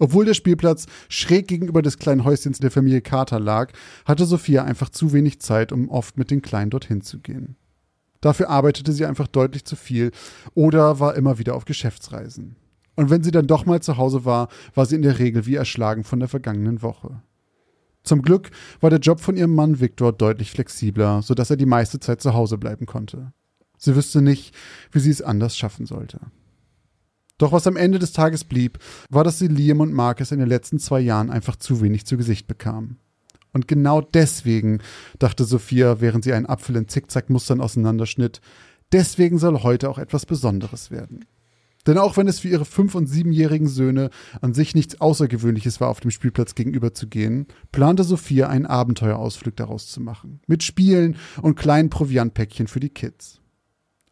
Obwohl der Spielplatz schräg gegenüber des kleinen Häuschens der Familie Carter lag, hatte Sophia einfach zu wenig Zeit, um oft mit den Kleinen dorthin zu gehen. Dafür arbeitete sie einfach deutlich zu viel oder war immer wieder auf Geschäftsreisen. Und wenn sie dann doch mal zu Hause war, war sie in der Regel wie erschlagen von der vergangenen Woche. Zum Glück war der Job von ihrem Mann Viktor deutlich flexibler, sodass er die meiste Zeit zu Hause bleiben konnte. Sie wüsste nicht, wie sie es anders schaffen sollte. Doch was am Ende des Tages blieb, war, dass sie Liam und Marcus in den letzten zwei Jahren einfach zu wenig zu Gesicht bekam. Und genau deswegen, dachte Sophia, während sie einen Apfel in Zickzackmustern auseinanderschnitt, deswegen soll heute auch etwas Besonderes werden. Denn auch wenn es für ihre fünf- und siebenjährigen Söhne an sich nichts Außergewöhnliches war, auf dem Spielplatz gegenüber zu gehen, plante Sophia einen Abenteuerausflug daraus zu machen. Mit Spielen und kleinen Proviantpäckchen für die Kids.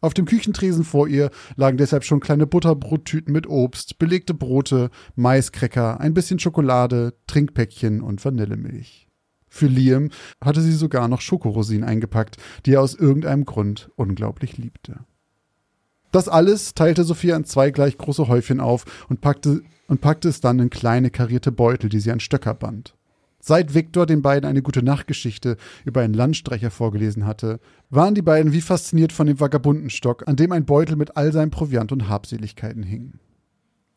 Auf dem Küchentresen vor ihr lagen deshalb schon kleine Butterbrottüten mit Obst, belegte Brote, Maiskräcker, ein bisschen Schokolade, Trinkpäckchen und Vanillemilch. Für Liam hatte sie sogar noch Schokorosinen eingepackt, die er aus irgendeinem Grund unglaublich liebte. Das alles teilte Sophia in zwei gleich große Häufchen auf und packte, und packte es dann in kleine karierte Beutel, die sie an Stöcker band. Seit Viktor den beiden eine gute Nachtgeschichte über einen Landstreicher vorgelesen hatte, waren die beiden wie fasziniert von dem Vagabundenstock, an dem ein Beutel mit all seinem Proviant und Habseligkeiten hing.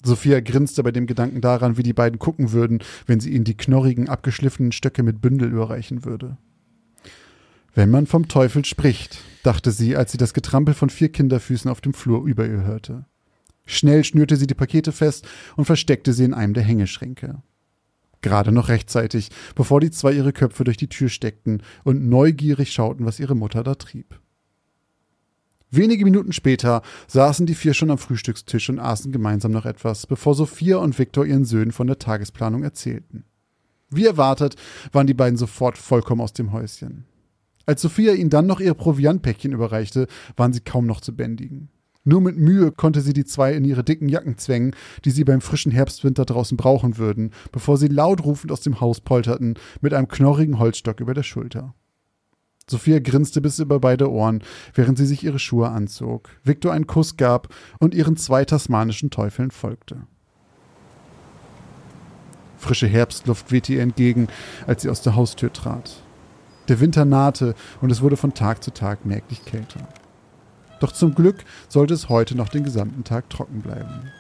Sophia grinste bei dem Gedanken daran, wie die beiden gucken würden, wenn sie ihnen die knorrigen, abgeschliffenen Stöcke mit Bündel überreichen würde. Wenn man vom Teufel spricht, dachte sie, als sie das Getrampel von vier Kinderfüßen auf dem Flur über ihr hörte. Schnell schnürte sie die Pakete fest und versteckte sie in einem der Hängeschränke. Gerade noch rechtzeitig, bevor die zwei ihre Köpfe durch die Tür steckten und neugierig schauten, was ihre Mutter da trieb. Wenige Minuten später saßen die vier schon am Frühstückstisch und aßen gemeinsam noch etwas, bevor Sophia und Viktor ihren Söhnen von der Tagesplanung erzählten. Wie erwartet, waren die beiden sofort vollkommen aus dem Häuschen. Als Sophia ihnen dann noch ihr Proviantpäckchen überreichte, waren sie kaum noch zu bändigen. Nur mit Mühe konnte sie die zwei in ihre dicken Jacken zwängen, die sie beim frischen Herbstwinter draußen brauchen würden, bevor sie laut rufend aus dem Haus polterten, mit einem knorrigen Holzstock über der Schulter. Sophia grinste bis über beide Ohren, während sie sich ihre Schuhe anzog, Victor einen Kuss gab und ihren zwei tasmanischen Teufeln folgte. Frische Herbstluft wehte ihr entgegen, als sie aus der Haustür trat. Der Winter nahte und es wurde von Tag zu Tag merklich kälter. Doch zum Glück sollte es heute noch den gesamten Tag trocken bleiben.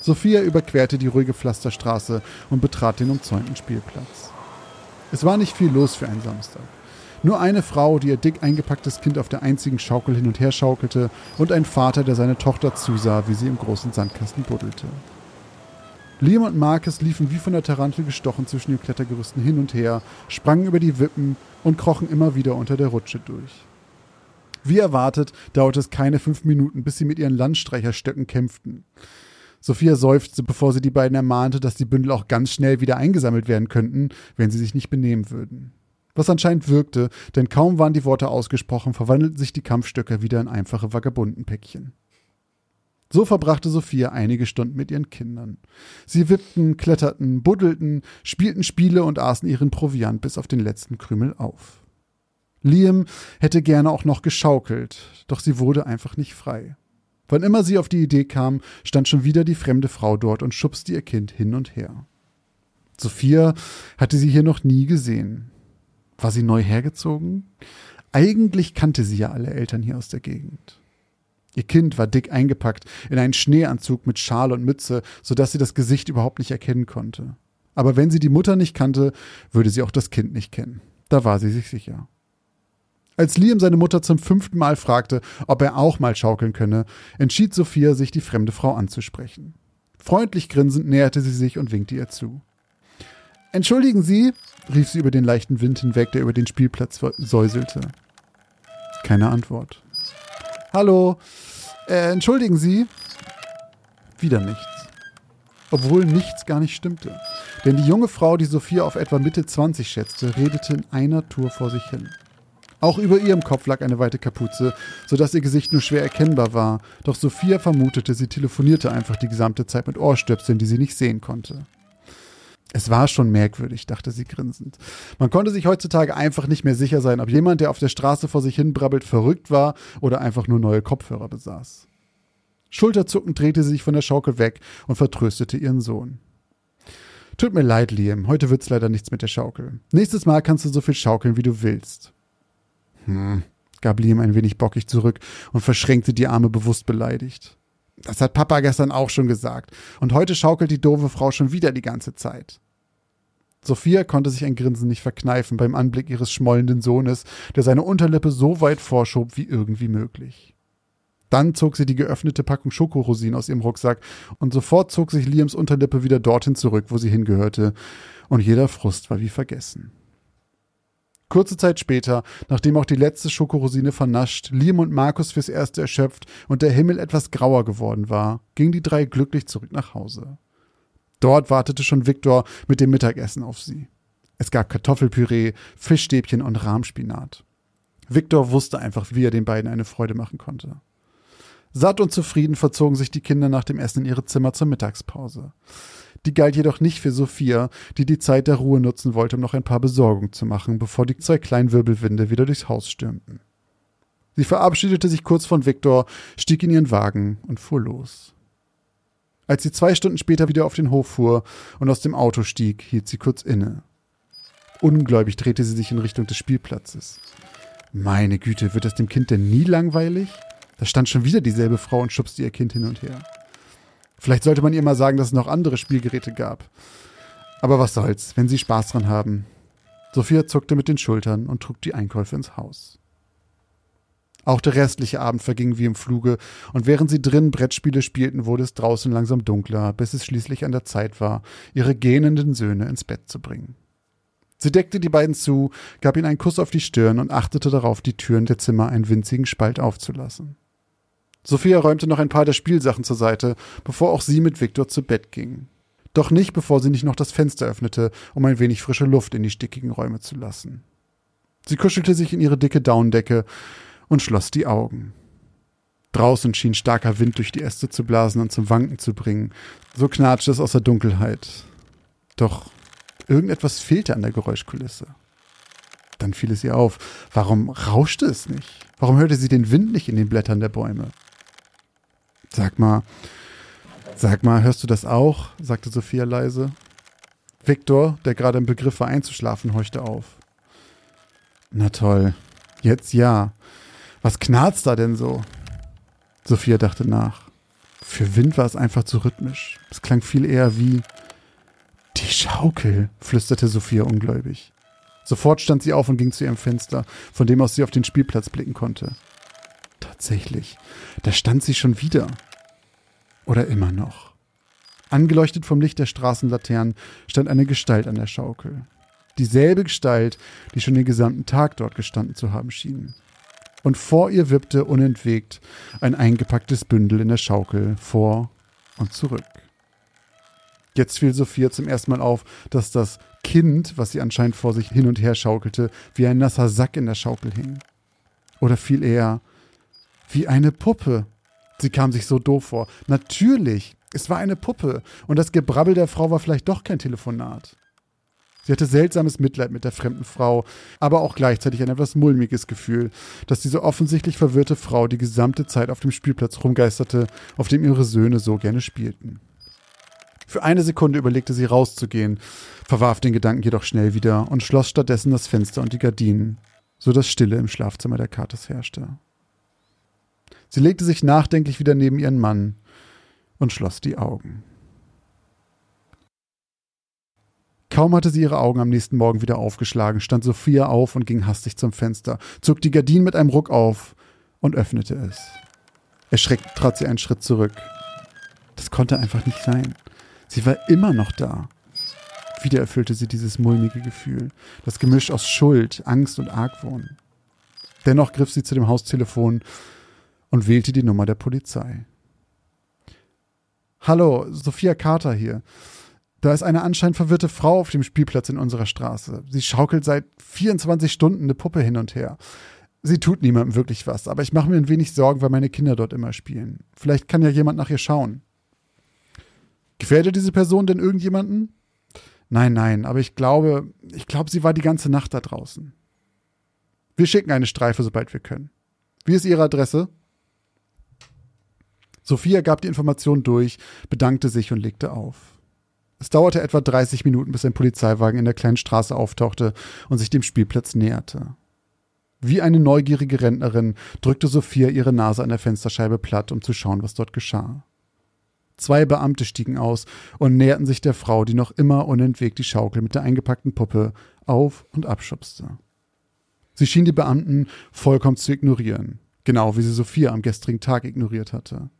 Sophia überquerte die ruhige Pflasterstraße und betrat den umzäunten Spielplatz. Es war nicht viel los für einen Samstag. Nur eine Frau, die ihr dick eingepacktes Kind auf der einzigen Schaukel hin und her schaukelte, und ein Vater, der seine Tochter zusah, wie sie im großen Sandkasten buddelte. Liam und Marcus liefen wie von der Tarantel gestochen zwischen den Klettergerüsten hin und her, sprangen über die Wippen und krochen immer wieder unter der Rutsche durch. Wie erwartet, dauerte es keine fünf Minuten, bis sie mit ihren Landstreicherstöcken kämpften. Sophia seufzte, bevor sie die beiden ermahnte, dass die Bündel auch ganz schnell wieder eingesammelt werden könnten, wenn sie sich nicht benehmen würden. Was anscheinend wirkte, denn kaum waren die Worte ausgesprochen, verwandelten sich die Kampfstöcke wieder in einfache Vagabundenpäckchen. So verbrachte Sophia einige Stunden mit ihren Kindern. Sie wippten, kletterten, buddelten, spielten Spiele und aßen ihren Proviant bis auf den letzten Krümel auf. Liam hätte gerne auch noch geschaukelt, doch sie wurde einfach nicht frei. Wann immer sie auf die Idee kam, stand schon wieder die fremde Frau dort und schubste ihr Kind hin und her. Sophia hatte sie hier noch nie gesehen. War sie neu hergezogen? Eigentlich kannte sie ja alle Eltern hier aus der Gegend. Ihr Kind war dick eingepackt in einen Schneeanzug mit Schal und Mütze, so dass sie das Gesicht überhaupt nicht erkennen konnte. Aber wenn sie die Mutter nicht kannte, würde sie auch das Kind nicht kennen. Da war sie sich sicher. Als Liam seine Mutter zum fünften Mal fragte, ob er auch mal schaukeln könne, entschied Sophia, sich die fremde Frau anzusprechen. Freundlich grinsend näherte sie sich und winkte ihr zu. Entschuldigen Sie, rief sie über den leichten Wind hinweg, der über den Spielplatz säuselte. Keine Antwort. Hallo, äh, entschuldigen Sie. Wieder nichts. Obwohl nichts gar nicht stimmte. Denn die junge Frau, die Sophia auf etwa Mitte 20 schätzte, redete in einer Tour vor sich hin. Auch über ihrem Kopf lag eine weite Kapuze, sodass ihr Gesicht nur schwer erkennbar war, doch Sophia vermutete, sie telefonierte einfach die gesamte Zeit mit Ohrstöpseln, die sie nicht sehen konnte. Es war schon merkwürdig, dachte sie grinsend. Man konnte sich heutzutage einfach nicht mehr sicher sein, ob jemand, der auf der Straße vor sich hin brabbelt, verrückt war oder einfach nur neue Kopfhörer besaß. Schulterzuckend drehte sie sich von der Schaukel weg und vertröstete ihren Sohn. Tut mir leid, Liam, heute wird's leider nichts mit der Schaukel. Nächstes Mal kannst du so viel schaukeln, wie du willst. Hm, gab Liam ein wenig bockig zurück und verschränkte die Arme bewusst beleidigt. Das hat Papa gestern auch schon gesagt. Und heute schaukelt die doofe Frau schon wieder die ganze Zeit. Sophia konnte sich ein Grinsen nicht verkneifen beim Anblick ihres schmollenden Sohnes, der seine Unterlippe so weit vorschob wie irgendwie möglich. Dann zog sie die geöffnete Packung Schokorosinen aus ihrem Rucksack und sofort zog sich Liams Unterlippe wieder dorthin zurück, wo sie hingehörte, und jeder Frust war wie vergessen. Kurze Zeit später, nachdem auch die letzte Schokorosine vernascht, Liam und Markus fürs Erste erschöpft und der Himmel etwas grauer geworden war, gingen die drei glücklich zurück nach Hause. Dort wartete schon Viktor mit dem Mittagessen auf sie. Es gab Kartoffelpüree, Fischstäbchen und Rahmspinat. Viktor wusste einfach, wie er den beiden eine Freude machen konnte. Satt und zufrieden verzogen sich die Kinder nach dem Essen in ihre Zimmer zur Mittagspause. Die galt jedoch nicht für Sophia, die die Zeit der Ruhe nutzen wollte, um noch ein paar Besorgungen zu machen, bevor die zwei kleinen Wirbelwinde wieder durchs Haus stürmten. Sie verabschiedete sich kurz von Viktor, stieg in ihren Wagen und fuhr los. Als sie zwei Stunden später wieder auf den Hof fuhr und aus dem Auto stieg, hielt sie kurz inne. Ungläubig drehte sie sich in Richtung des Spielplatzes. Meine Güte, wird es dem Kind denn nie langweilig? Da stand schon wieder dieselbe Frau und schubste ihr Kind hin und her. Vielleicht sollte man ihr mal sagen, dass es noch andere Spielgeräte gab. Aber was soll's, wenn sie Spaß dran haben. Sophia zuckte mit den Schultern und trug die Einkäufe ins Haus. Auch der restliche Abend verging wie im Fluge, und während sie drin Brettspiele spielten, wurde es draußen langsam dunkler, bis es schließlich an der Zeit war, ihre gähnenden Söhne ins Bett zu bringen. Sie deckte die beiden zu, gab ihnen einen Kuss auf die Stirn und achtete darauf, die Türen der Zimmer einen winzigen Spalt aufzulassen. Sophia räumte noch ein paar der Spielsachen zur Seite, bevor auch sie mit Viktor zu Bett ging. Doch nicht, bevor sie nicht noch das Fenster öffnete, um ein wenig frische Luft in die stickigen Räume zu lassen. Sie kuschelte sich in ihre dicke Daunendecke und schloss die Augen. Draußen schien starker Wind durch die Äste zu blasen und zum Wanken zu bringen. So knatschte es aus der Dunkelheit. Doch Irgendetwas fehlte an der Geräuschkulisse. Dann fiel es ihr auf. Warum rauschte es nicht? Warum hörte sie den Wind nicht in den Blättern der Bäume? Sag mal, sag mal, hörst du das auch? sagte Sophia leise. Viktor, der gerade im Begriff war einzuschlafen, horchte auf. Na toll, jetzt ja. Was knarzt da denn so? Sophia dachte nach. Für Wind war es einfach zu rhythmisch. Es klang viel eher wie die Schaukel, flüsterte Sophia ungläubig. Sofort stand sie auf und ging zu ihrem Fenster, von dem aus sie auf den Spielplatz blicken konnte. Tatsächlich, da stand sie schon wieder. Oder immer noch. Angeleuchtet vom Licht der Straßenlaternen stand eine Gestalt an der Schaukel. Dieselbe Gestalt, die schon den gesamten Tag dort gestanden zu haben schien. Und vor ihr wippte unentwegt ein eingepacktes Bündel in der Schaukel vor und zurück. Jetzt fiel Sophia zum ersten Mal auf, dass das Kind, was sie anscheinend vor sich hin und her schaukelte, wie ein nasser Sack in der Schaukel hing. Oder viel eher, wie eine Puppe. Sie kam sich so doof vor. Natürlich, es war eine Puppe. Und das Gebrabbel der Frau war vielleicht doch kein Telefonat. Sie hatte seltsames Mitleid mit der fremden Frau, aber auch gleichzeitig ein etwas mulmiges Gefühl, dass diese offensichtlich verwirrte Frau die gesamte Zeit auf dem Spielplatz rumgeisterte, auf dem ihre Söhne so gerne spielten. Für eine Sekunde überlegte sie rauszugehen, verwarf den Gedanken jedoch schnell wieder und schloss stattdessen das Fenster und die Gardinen, so dass Stille im Schlafzimmer der Kates herrschte. Sie legte sich nachdenklich wieder neben ihren Mann und schloss die Augen. Kaum hatte sie ihre Augen am nächsten Morgen wieder aufgeschlagen, stand Sophia auf und ging hastig zum Fenster, zog die Gardinen mit einem Ruck auf und öffnete es. Erschreckt trat sie einen Schritt zurück. Das konnte einfach nicht sein. Sie war immer noch da. Wieder erfüllte sie dieses mulmige Gefühl, das Gemisch aus Schuld, Angst und Argwohn. Dennoch griff sie zu dem Haustelefon und wählte die Nummer der Polizei. Hallo, Sophia Carter hier. Da ist eine anscheinend verwirrte Frau auf dem Spielplatz in unserer Straße. Sie schaukelt seit 24 Stunden eine Puppe hin und her. Sie tut niemandem wirklich was, aber ich mache mir ein wenig Sorgen, weil meine Kinder dort immer spielen. Vielleicht kann ja jemand nach ihr schauen. Gefährdet diese Person denn irgendjemanden? Nein, nein, aber ich glaube, ich glaube, sie war die ganze Nacht da draußen. Wir schicken eine Streife, sobald wir können. Wie ist Ihre Adresse? Sophia gab die Information durch, bedankte sich und legte auf. Es dauerte etwa 30 Minuten, bis ein Polizeiwagen in der kleinen Straße auftauchte und sich dem Spielplatz näherte. Wie eine neugierige Rentnerin drückte Sophia ihre Nase an der Fensterscheibe platt, um zu schauen, was dort geschah. Zwei Beamte stiegen aus und näherten sich der Frau, die noch immer unentwegt die Schaukel mit der eingepackten Puppe auf und abschubste. Sie schien die Beamten vollkommen zu ignorieren, genau wie sie Sophia am gestrigen Tag ignoriert hatte.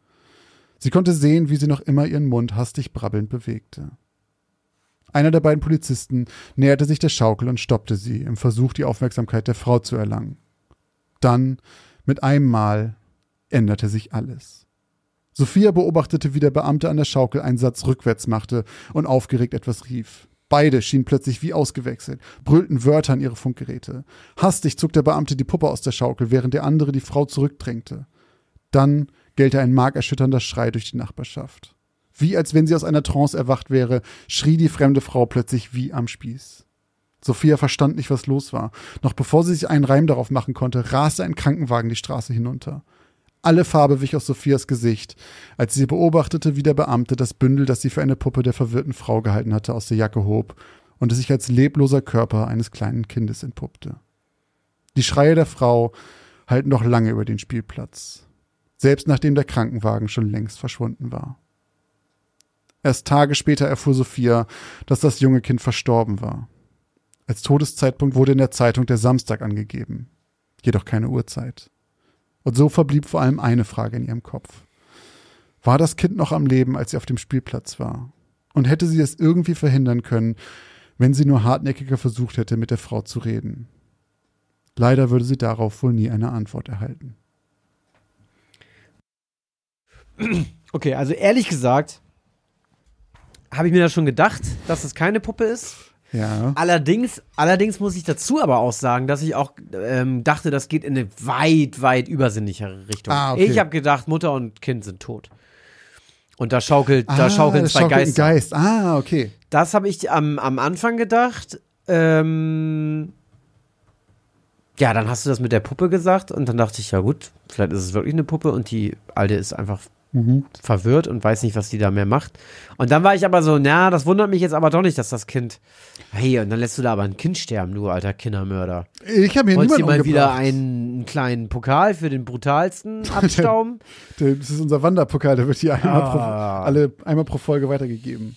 Sie konnte sehen, wie sie noch immer ihren Mund hastig brabbelnd bewegte. Einer der beiden Polizisten näherte sich der Schaukel und stoppte sie, im Versuch, die Aufmerksamkeit der Frau zu erlangen. Dann, mit einem Mal, änderte sich alles. Sophia beobachtete, wie der Beamte an der Schaukel einen Satz rückwärts machte und aufgeregt etwas rief. Beide schienen plötzlich wie ausgewechselt, brüllten Wörter an ihre Funkgeräte. Hastig zog der Beamte die Puppe aus der Schaukel, während der andere die Frau zurückdrängte. Dann gellte ein markerschütternder Schrei durch die Nachbarschaft. Wie als wenn sie aus einer Trance erwacht wäre, schrie die fremde Frau plötzlich wie am Spieß. Sophia verstand nicht, was los war. Noch bevor sie sich einen Reim darauf machen konnte, raste ein Krankenwagen die Straße hinunter. Alle Farbe wich aus Sophias Gesicht, als sie beobachtete, wie der Beamte das Bündel, das sie für eine Puppe der verwirrten Frau gehalten hatte, aus der Jacke hob und es sich als lebloser Körper eines kleinen Kindes entpuppte. Die Schreie der Frau halten noch lange über den Spielplatz, selbst nachdem der Krankenwagen schon längst verschwunden war. Erst Tage später erfuhr Sophia, dass das junge Kind verstorben war. Als Todeszeitpunkt wurde in der Zeitung der Samstag angegeben, jedoch keine Uhrzeit. Und so verblieb vor allem eine Frage in ihrem Kopf. War das Kind noch am Leben, als sie auf dem Spielplatz war? Und hätte sie es irgendwie verhindern können, wenn sie nur hartnäckiger versucht hätte, mit der Frau zu reden? Leider würde sie darauf wohl nie eine Antwort erhalten. Okay, also ehrlich gesagt, habe ich mir da schon gedacht, dass es keine Puppe ist. Ja. Allerdings, allerdings muss ich dazu aber auch sagen, dass ich auch ähm, dachte, das geht in eine weit, weit übersinnlichere Richtung. Ah, okay. Ich habe gedacht, Mutter und Kind sind tot. Und da schaukelt, Ah, da schaukeln das zwei schaukelt Geister. Geist. Ah, okay. Das habe ich am, am Anfang gedacht. Ähm, ja, dann hast du das mit der Puppe gesagt und dann dachte ich, ja gut, vielleicht ist es wirklich eine Puppe und die Alte ist einfach Mhm. verwirrt und weiß nicht, was die da mehr macht. Und dann war ich aber so, na, das wundert mich jetzt aber doch nicht, dass das Kind. Hey, und dann lässt du da aber ein Kind sterben, du alter Kindermörder. Ich habe hier Wolltest niemanden mal wieder einen, einen kleinen Pokal für den brutalsten abstauben? Das ist unser Wanderpokal, der wird hier einmal, Ah. pro, alle, einmal pro Folge weitergegeben.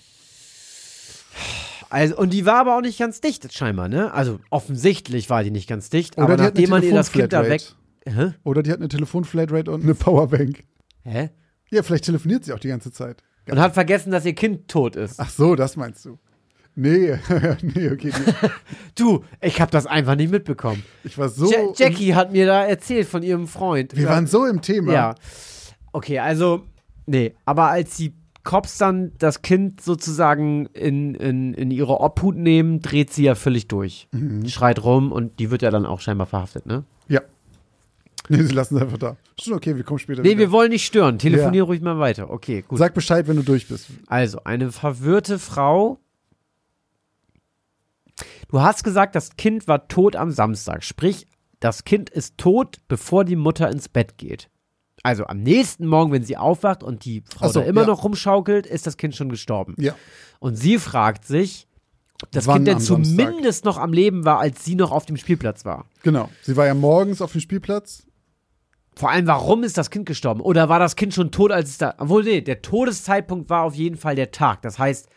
Also, und die war aber auch nicht ganz dicht, scheinbar, ne? Also offensichtlich war die nicht ganz dicht, Oder aber nachdem man ihr das Kind da weg. Hä? Oder die hat eine Telefonflatrate und eine Powerbank. Hä? Ja, vielleicht telefoniert sie auch die ganze Zeit. Und hat vergessen, dass ihr Kind tot ist. Ach so, das meinst du. Nee, nee, okay. Nee. Du, ich hab das einfach nicht mitbekommen. Ich war so. Ja, Jackie hat mir da erzählt von ihrem Freund. Wir waren so im Thema. Ja. Okay, also, nee, aber als die Cops dann das Kind sozusagen in, in, in ihre Obhut nehmen, dreht sie ja völlig durch. Mhm. Schreit rum und die wird ja dann auch scheinbar verhaftet, ne? Ja. Nee, sie lassen es einfach da. Schon okay, wir kommen später Nee, wieder. wir wollen nicht stören. Telefonier ruhig mal weiter. Okay, gut. Sag Bescheid, wenn du durch bist. Also, eine verwirrte Frau. Du hast gesagt, das Kind war tot am Samstag. Sprich, das Kind ist tot, bevor die Mutter ins Bett geht. Also am nächsten Morgen, wenn sie aufwacht und die Frau so, da immer ja. noch rumschaukelt, ist das Kind schon gestorben. Ja. Und sie fragt sich, ob das Wann Kind denn am Samstag? zumindest noch am Leben war, als sie noch auf dem Spielplatz war. Genau. Sie war ja morgens auf dem Spielplatz. Vor allem, warum ist das Kind gestorben? Oder war das Kind schon tot, als es da. Obwohl, nee, der Todeszeitpunkt war auf jeden Fall der Tag. Das heißt,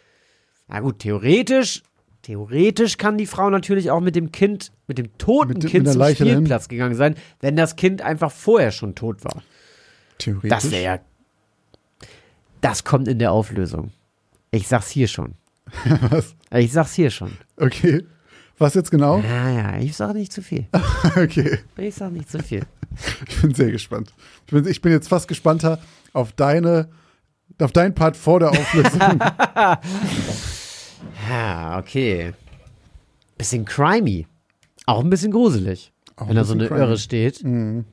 na gut, theoretisch, theoretisch kann die Frau natürlich auch mit dem Kind, mit dem toten Mit Kind mit zum Leiche. Spielplatz gegangen sein, wenn das Kind einfach vorher schon tot war. Theoretisch. Das wäre ja. Das kommt in der Auflösung. Ich sag's hier schon. Was? Ich sag's hier schon. Okay. Was jetzt genau? Naja, ich sag nicht zu viel. Okay. Ich sag nicht zu viel. Ich bin sehr gespannt. Ich bin, ich bin jetzt fast gespannter auf deine, auf dein Part vor der Auflösung. Ja, okay. Bisschen crimey. Auch ein bisschen gruselig. Auch wenn da so eine crimey. Irre steht. Und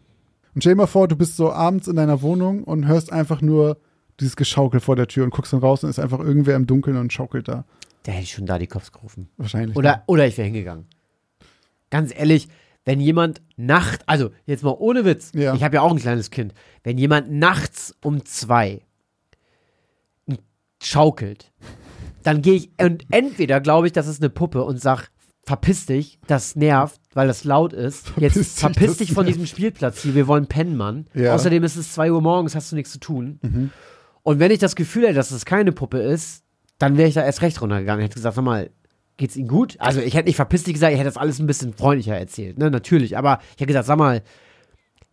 stell dir mal vor, du bist so abends in deiner Wohnung und hörst einfach nur dieses Geschaukel vor der Tür und guckst dann raus und ist einfach irgendwer im Dunkeln und schaukelt da. Da hätte ich schon da die Cops gerufen. Wahrscheinlich. Oder, oder ich wäre hingegangen. Ganz ehrlich, wenn jemand nacht, also jetzt mal ohne Witz, Ja. ich habe ja auch ein kleines Kind, wenn jemand nachts um zwei schaukelt, dann gehe ich und entweder glaube ich, das ist eine Puppe und sag, verpiss dich, das nervt, weil das laut ist. Verpiss Jetzt dich, verpiss dich von nervt. diesem Spielplatz hier, wir wollen pennen, Mann. Ja. Außerdem ist es zwei Uhr morgens, hast du nichts zu tun. Mhm. Und wenn ich das Gefühl hätte, dass es keine Puppe ist, dann wäre ich da erst recht runtergegangen. Ich hätte gesagt, sag mal, geht's Ihnen gut? Also ich hätte nicht verpiss dich gesagt, ich hätte das alles ein bisschen freundlicher erzählt, ne, natürlich. Aber ich hätte gesagt, sag mal,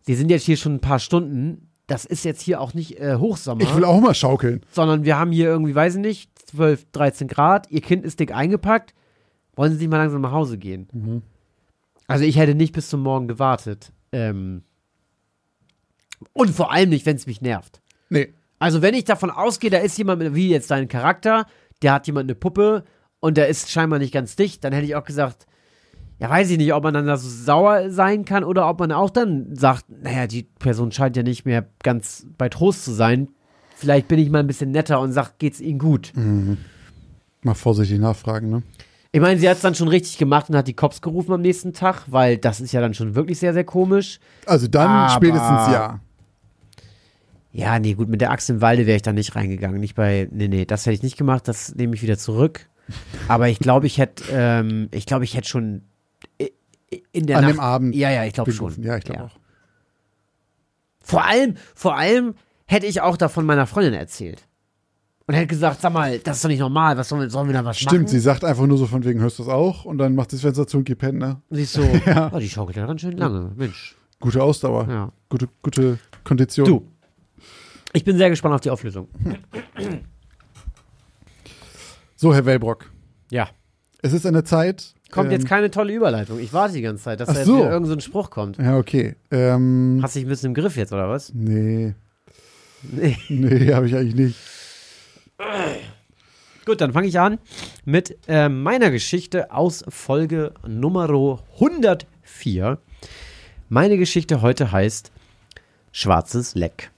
Sie sind jetzt hier schon ein paar Stunden. Das ist jetzt hier auch nicht äh, Hochsommer, ich will auch mal schaukeln. sondern wir haben hier irgendwie, weiß ich nicht, 12, 13 Grad. Ihr Kind ist dick eingepackt. Wollen Sie nicht mal langsam nach Hause gehen? Mhm. Also ich hätte nicht bis zum Morgen gewartet. Ähm, und vor allem nicht, wenn es mich nervt. Nee. Also wenn ich davon ausgehe, da ist jemand, wie jetzt dein Charakter, der hat jemand eine Puppe und der ist scheinbar nicht ganz dicht, dann hätte ich auch gesagt, ja, weiß ich nicht, ob man dann da so sauer sein kann oder ob man auch dann sagt, naja, die Person scheint ja nicht mehr ganz bei Trost zu sein. Vielleicht bin ich mal ein bisschen netter und sag, geht's Ihnen gut? Mal vorsichtig nachfragen, ne? Ich meine, sie hat es dann schon richtig gemacht und hat die Cops gerufen am nächsten Tag, weil das ist ja dann schon wirklich sehr, sehr komisch. Also dann Aber- spätestens ja. Ja, nee, gut, mit der Axt im Walde wäre ich da nicht reingegangen. Nicht bei, nee, nee, das hätte ich nicht gemacht, das nehme ich wieder zurück. Aber ich glaube, ich hätte, ähm, ich glaube, ich hätte schon in der An Nacht, dem Abend Ja, ja, ich glaube schon. Ja, ich glaube auch. Vor allem, vor allem hätte ich auch davon meiner Freundin erzählt. Und hätte gesagt, sag mal, das ist doch nicht normal, was sollen wir, sollen wir da was Stimmt, machen? sie sagt einfach nur so von wegen, hörst du das auch? Und dann macht das Fenster zu und geht pennen, ne? Sie ist so, oh, die schaukelt ja ganz schön lange, Mensch. Gute Ausdauer, Ja. gute, gute Kondition. Du, ich bin sehr gespannt auf die Auflösung. So, Herr Wellbrock, Ja. es ist eine Zeit. Kommt ähm, jetzt keine tolle Überleitung. Ich warte die ganze Zeit, dass Ach da jetzt so. wieder irgend so ein Spruch kommt. Ja, okay. Ähm, Hast dich ein bisschen im Griff jetzt, oder was? nee, Nee. nee, habe ich eigentlich nicht. Gut, dann fange ich an mit äh, meiner Geschichte aus Folge Nummer 104. Meine Geschichte heute heißt Schwarzes Leck.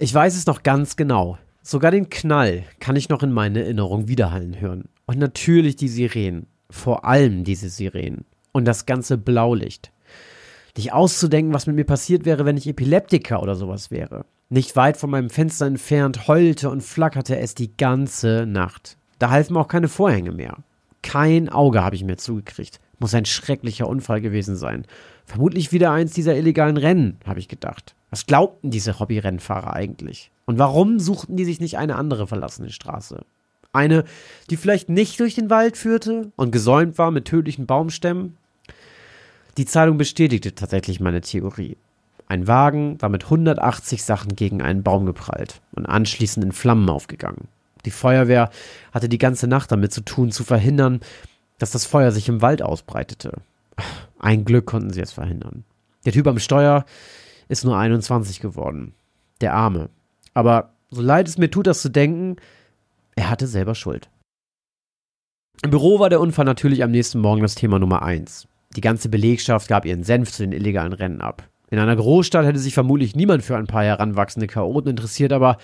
Ich weiß es noch ganz genau. Sogar den Knall kann ich noch in meine Erinnerung widerhallen hören. Und natürlich die Sirenen. Vor allem diese Sirenen. Und das ganze Blaulicht. Nicht auszudenken, was mit mir passiert wäre, wenn ich Epileptiker oder sowas wäre. Nicht weit von meinem Fenster entfernt heulte und flackerte es die ganze Nacht. Da halfen auch keine Vorhänge mehr. Kein Auge habe ich mehr zugekriegt. Muss ein schrecklicher Unfall gewesen sein. Vermutlich wieder eins dieser illegalen Rennen, habe ich gedacht. Was glaubten diese Hobbyrennfahrer eigentlich? Und warum suchten die sich nicht eine andere verlassene Straße? Eine, die vielleicht nicht durch den Wald führte und gesäumt war mit tödlichen Baumstämmen? Die Zeitung bestätigte tatsächlich meine Theorie. Ein Wagen war mit 180 Sachen gegen einen Baum geprallt und anschließend in Flammen aufgegangen. Die Feuerwehr hatte die ganze Nacht damit zu tun, zu verhindern, dass das Feuer sich im Wald ausbreitete. Ein Glück konnten sie es verhindern. Der Typ am Steuer ist nur 21 geworden. Der Arme. Aber so leid es mir tut, das zu denken, er hatte selber Schuld. Im Büro war der Unfall natürlich am nächsten Morgen das Thema Nummer eins. Die ganze Belegschaft gab ihren Senf zu den illegalen Rennen ab. In einer Großstadt hätte sich vermutlich niemand für ein paar heranwachsende Chaoten interessiert, aber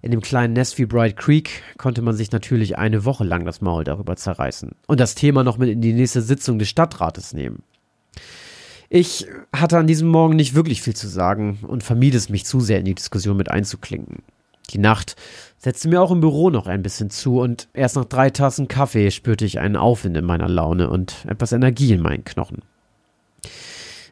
in dem kleinen Nest wie Bright Creek konnte man sich natürlich eine Woche lang das Maul darüber zerreißen und das Thema noch mit in die nächste Sitzung des Stadtrates nehmen. Ich hatte an diesem Morgen nicht wirklich viel zu sagen und vermied es, mich zu sehr in die Diskussion mit einzuklinken. Die Nacht setzte mir auch im Büro noch ein bisschen zu und erst nach drei Tassen Kaffee spürte ich einen Aufwind in meiner Laune und etwas Energie in meinen Knochen.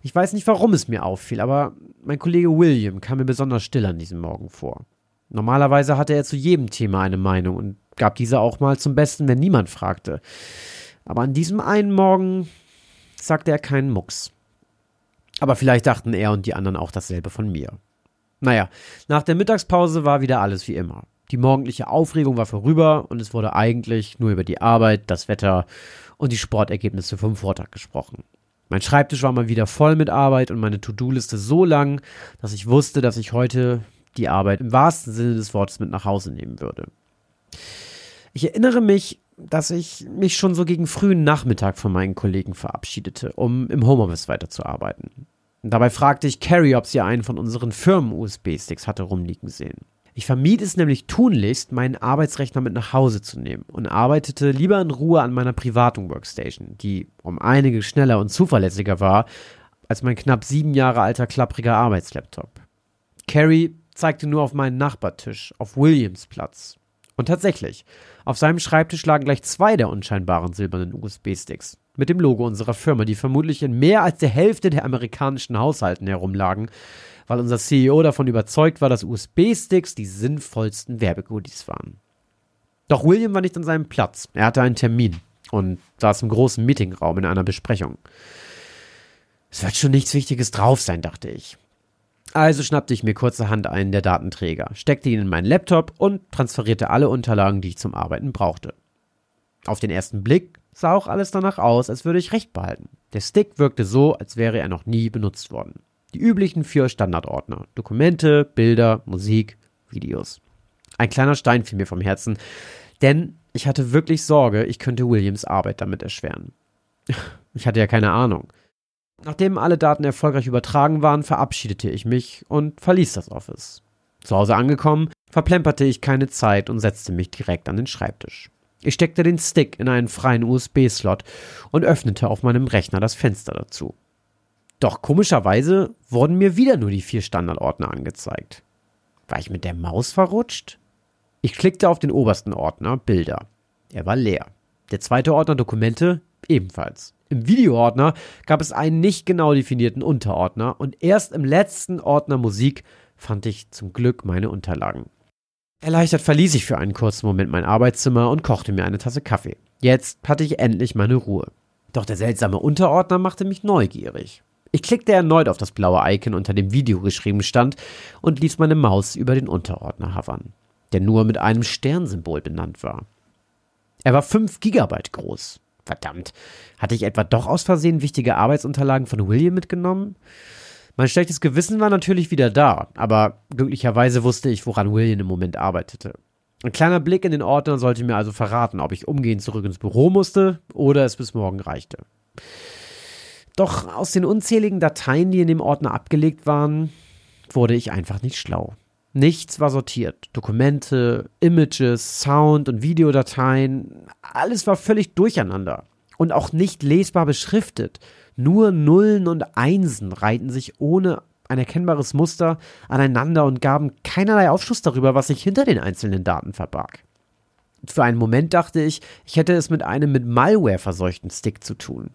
Ich weiß nicht, warum es mir auffiel, aber mein Kollege William kam mir besonders still an diesem Morgen vor. Normalerweise hatte er zu jedem Thema eine Meinung und gab diese auch mal zum Besten, wenn niemand fragte. Aber an diesem einen Morgen sagte er keinen Mucks. Aber vielleicht dachten er und die anderen auch dasselbe von mir. Naja, nach der Mittagspause war wieder alles wie immer. Die morgendliche Aufregung war vorüber und es wurde eigentlich nur über die Arbeit, das Wetter und die Sportergebnisse vom Vortag gesprochen. Mein Schreibtisch war mal wieder voll mit Arbeit und meine To-Do-Liste so lang, dass ich wusste, dass ich heute die Arbeit im wahrsten Sinne des Wortes mit nach Hause nehmen würde. Ich erinnere mich, dass ich mich schon so gegen frühen Nachmittag von meinen Kollegen verabschiedete, um im Homeoffice weiterzuarbeiten. Dabei fragte ich Carrie, ob sie einen von unseren Firmen-USB-Sticks hatte rumliegen sehen. Ich vermied es nämlich tunlichst, meinen Arbeitsrechner mit nach Hause zu nehmen und arbeitete lieber in Ruhe an meiner privaten Workstation, die um einige schneller und zuverlässiger war als mein knapp sieben Jahre alter klappriger Arbeitslaptop. Carrie zeigte nur auf meinen Nachbartisch, auf Williams Platz. Und tatsächlich, auf seinem Schreibtisch lagen gleich zwei der unscheinbaren silbernen USB-Sticks mit dem Logo unserer Firma, die vermutlich in mehr als der Hälfte der amerikanischen Haushalten herumlagen, weil unser CEO davon überzeugt war, dass USB-Sticks die sinnvollsten Werbegoodies waren. Doch William war nicht an seinem Platz. Er hatte einen Termin und saß im großen Meetingraum in einer Besprechung. Es wird schon nichts Wichtiges drauf sein, dachte ich. Also schnappte ich mir kurzerhand einen der Datenträger, steckte ihn in meinen Laptop und transferierte alle Unterlagen, die ich zum Arbeiten brauchte. Auf den ersten Blick sah auch alles danach aus, als würde ich recht behalten. Der Stick wirkte so, als wäre er noch nie benutzt worden. Die üblichen vier Standardordner. Dokumente, Bilder, Musik, Videos. Ein kleiner Stein fiel mir vom Herzen, denn Ich hatte wirklich Sorge, ich könnte Williams Arbeit damit erschweren. Ich hatte ja keine Ahnung. Nachdem alle Daten erfolgreich übertragen waren, verabschiedete ich mich und verließ das Office. Zu Hause angekommen, verplemperte ich keine Zeit und setzte mich direkt an den Schreibtisch. Ich steckte den Stick in einen freien USB-Slot und öffnete auf meinem Rechner das Fenster dazu. Doch komischerweise wurden mir wieder nur die vier Standardordner angezeigt. War ich mit der Maus verrutscht? Ich klickte auf den obersten Ordner Bilder. Er war leer. Der zweite Ordner Dokumente ebenfalls. Im Videoordner gab es einen nicht genau definierten Unterordner und erst im letzten Ordner Musik fand ich zum Glück meine Unterlagen. Erleichtert verließ ich für einen kurzen Moment mein Arbeitszimmer und kochte mir eine Tasse Kaffee. Jetzt hatte ich endlich meine Ruhe. Doch der seltsame Unterordner machte mich neugierig. Ich klickte erneut auf das blaue Icon, unter dem Video geschrieben stand, und ließ meine Maus über den Unterordner havern, der nur mit einem Sternsymbol benannt war. Er war 5 Gigabyte groß. Verdammt, hatte ich etwa doch aus Versehen wichtige Arbeitsunterlagen von William mitgenommen? Mein schlechtes Gewissen war natürlich wieder da, aber glücklicherweise wusste ich, woran William im Moment arbeitete. Ein kleiner Blick in den Ordner sollte mir also verraten, ob ich umgehend zurück ins Büro musste oder es bis morgen reichte. Doch aus den unzähligen Dateien, die in dem Ordner abgelegt waren, wurde ich einfach nicht schlau. Nichts war sortiert. Dokumente, Images, Sound- und Videodateien, alles war völlig durcheinander und auch nicht lesbar beschriftet. Nur Nullen und Einsen reihten sich ohne ein erkennbares Muster aneinander und gaben keinerlei Aufschluss darüber, was sich hinter den einzelnen Daten verbarg. Für einen Moment dachte ich, ich hätte es mit einem mit Malware verseuchten Stick zu tun.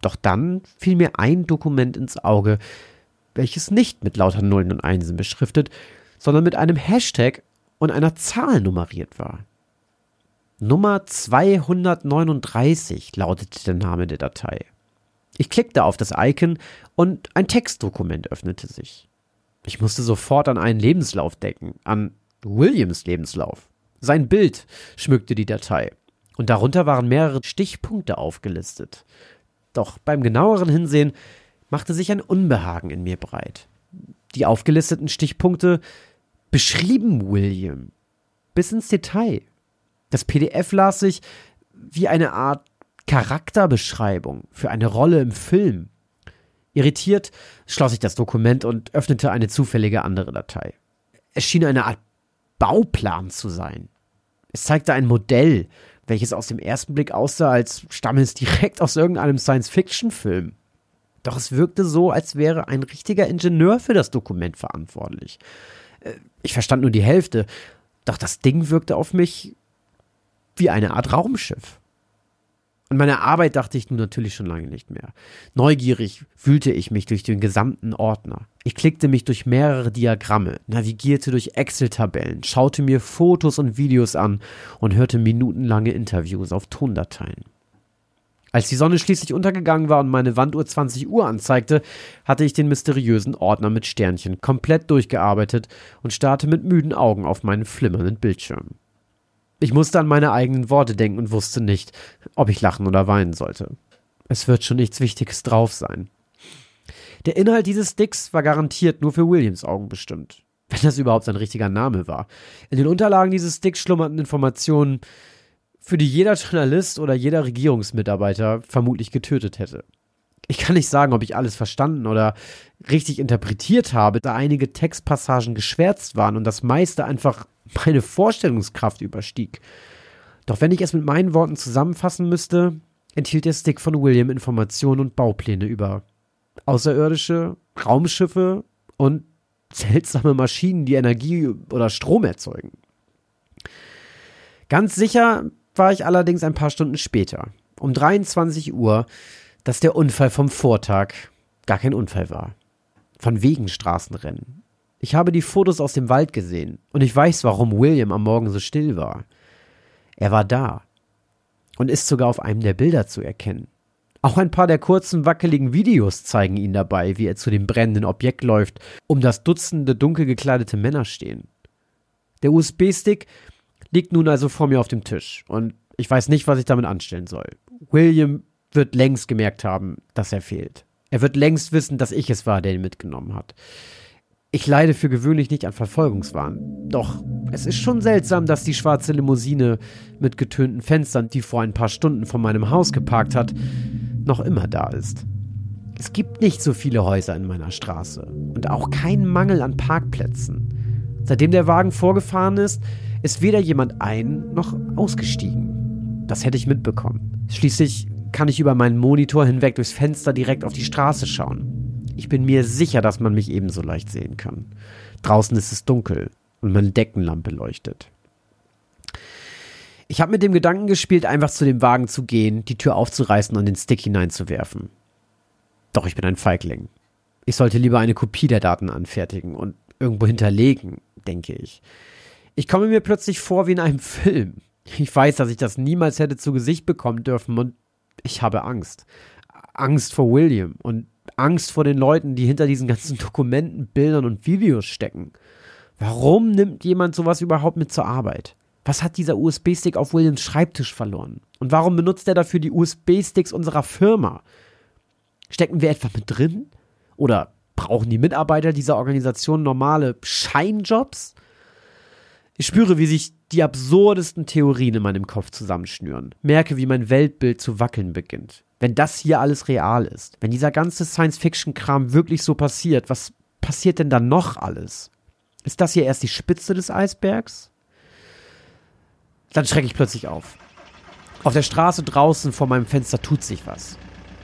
Doch dann fiel mir ein Dokument ins Auge, welches nicht mit lauter Nullen und Einsen beschriftet, sondern mit einem Hashtag und einer Zahl nummeriert war. Nummer 239 lautete der Name der Datei. Ich klickte auf das Icon und ein Textdokument öffnete sich. Ich musste sofort an einen Lebenslauf denken, an Williams Lebenslauf. Sein Bild schmückte die Datei und darunter waren mehrere Stichpunkte aufgelistet. Doch beim genaueren Hinsehen machte sich ein Unbehagen in mir breit. Die aufgelisteten Stichpunkte beschrieben William bis ins Detail. Das PDF las sich wie eine Art Charakterbeschreibung für eine Rolle im Film. Irritiert schloss ich das Dokument und öffnete eine zufällige andere Datei. Es schien eine Art Bauplan zu sein. Es zeigte ein Modell, welches aus dem ersten Blick aussah, als stamme es direkt aus irgendeinem Science-Fiction-Film. Doch es wirkte so, als wäre ein richtiger Ingenieur für das Dokument verantwortlich. Äh, ich verstand nur die Hälfte, doch das Ding wirkte auf mich wie eine Art Raumschiff. An meine Arbeit dachte ich nun natürlich schon lange nicht mehr. Neugierig wühlte ich mich durch den gesamten Ordner. Ich klickte mich durch mehrere Diagramme, navigierte durch Excel-Tabellen, schaute mir Fotos und Videos an und hörte minutenlange Interviews auf Tondateien. Als die Sonne schließlich untergegangen war und meine Wanduhr 20 Uhr anzeigte, hatte ich den mysteriösen Ordner mit Sternchen komplett durchgearbeitet und starrte mit müden Augen auf meinen flimmernden Bildschirm. Ich musste an meine eigenen Worte denken und wusste nicht, ob ich lachen oder weinen sollte. Es wird schon nichts Wichtiges drauf sein. Der Inhalt dieses Sticks war garantiert nur für Williams Augen bestimmt. Wenn das überhaupt sein richtiger Name war. In den Unterlagen dieses Sticks schlummerten Informationen, für die jeder Journalist oder jeder Regierungsmitarbeiter vermutlich getötet hätte. Ich kann nicht sagen, ob ich alles verstanden oder richtig interpretiert habe, da einige Textpassagen geschwärzt waren und das meiste einfach meine Vorstellungskraft überstieg. Doch wenn ich es mit meinen Worten zusammenfassen müsste, enthielt der Stick von William Informationen und Baupläne über außerirdische Raumschiffe und seltsame Maschinen, die Energie oder Strom erzeugen. Ganz sicher war ich allerdings ein paar Stunden später, um 23 Uhr, dass der Unfall vom Vortag gar kein Unfall war. Von wegen Straßenrennen. Ich habe die Fotos aus dem Wald gesehen und ich weiß, warum William am Morgen so still war. Er war da und ist sogar auf einem der Bilder zu erkennen. Auch ein paar der kurzen, wackeligen Videos zeigen ihn dabei, wie er zu dem brennenden Objekt läuft, um das Dutzende dunkel gekleidete Männer stehen. Der USB-Stick liegt nun also vor mir auf dem Tisch und ich weiß nicht, was ich damit anstellen soll. William wird längst gemerkt haben, dass er fehlt. Er wird längst wissen, dass ich es war, der ihn mitgenommen hat. Ich leide für gewöhnlich nicht an Verfolgungswahn. Doch es ist schon seltsam, dass die schwarze Limousine mit getönten Fenstern, die vor ein paar Stunden vor meinem Haus geparkt hat, noch immer da ist. Es gibt nicht so viele Häuser in meiner Straße und auch keinen Mangel an Parkplätzen. Seitdem der Wagen vorgefahren ist, ist weder jemand ein noch ausgestiegen. Das hätte ich mitbekommen. Schließlich kann ich über meinen Monitor hinweg durchs Fenster direkt auf die Straße schauen. Ich bin mir sicher, dass man mich ebenso leicht sehen kann. Draußen ist es dunkel und meine Deckenlampe leuchtet. Ich habe mit dem Gedanken gespielt, einfach zu dem Wagen zu gehen, die Tür aufzureißen und den Stick hineinzuwerfen. Doch ich bin ein Feigling. Ich sollte lieber eine Kopie der Daten anfertigen und irgendwo hinterlegen, denke ich. Ich komme mir plötzlich vor wie in einem Film. Ich weiß, dass ich das niemals hätte zu Gesicht bekommen dürfen und ich habe Angst. Angst vor William und Angst vor den Leuten, die hinter diesen ganzen Dokumenten, Bildern und Videos stecken. Warum nimmt jemand sowas überhaupt mit zur Arbeit? Was hat dieser USB-Stick auf Williams Schreibtisch verloren? Und warum benutzt er dafür die USB-Sticks unserer Firma? Stecken wir etwa mit drin? Oder brauchen die Mitarbeiter dieser Organisation normale Scheinjobs? Ich spüre, wie sich die absurdesten Theorien in meinem Kopf zusammenschnüren. Merke, wie mein Weltbild zu wackeln beginnt. Wenn das hier alles real ist, wenn dieser ganze Science-Fiction-Kram wirklich so passiert, was passiert denn dann noch alles? Ist das hier erst die Spitze des Eisbergs? Dann schrecke ich plötzlich auf. Auf der Straße draußen vor meinem Fenster tut sich was.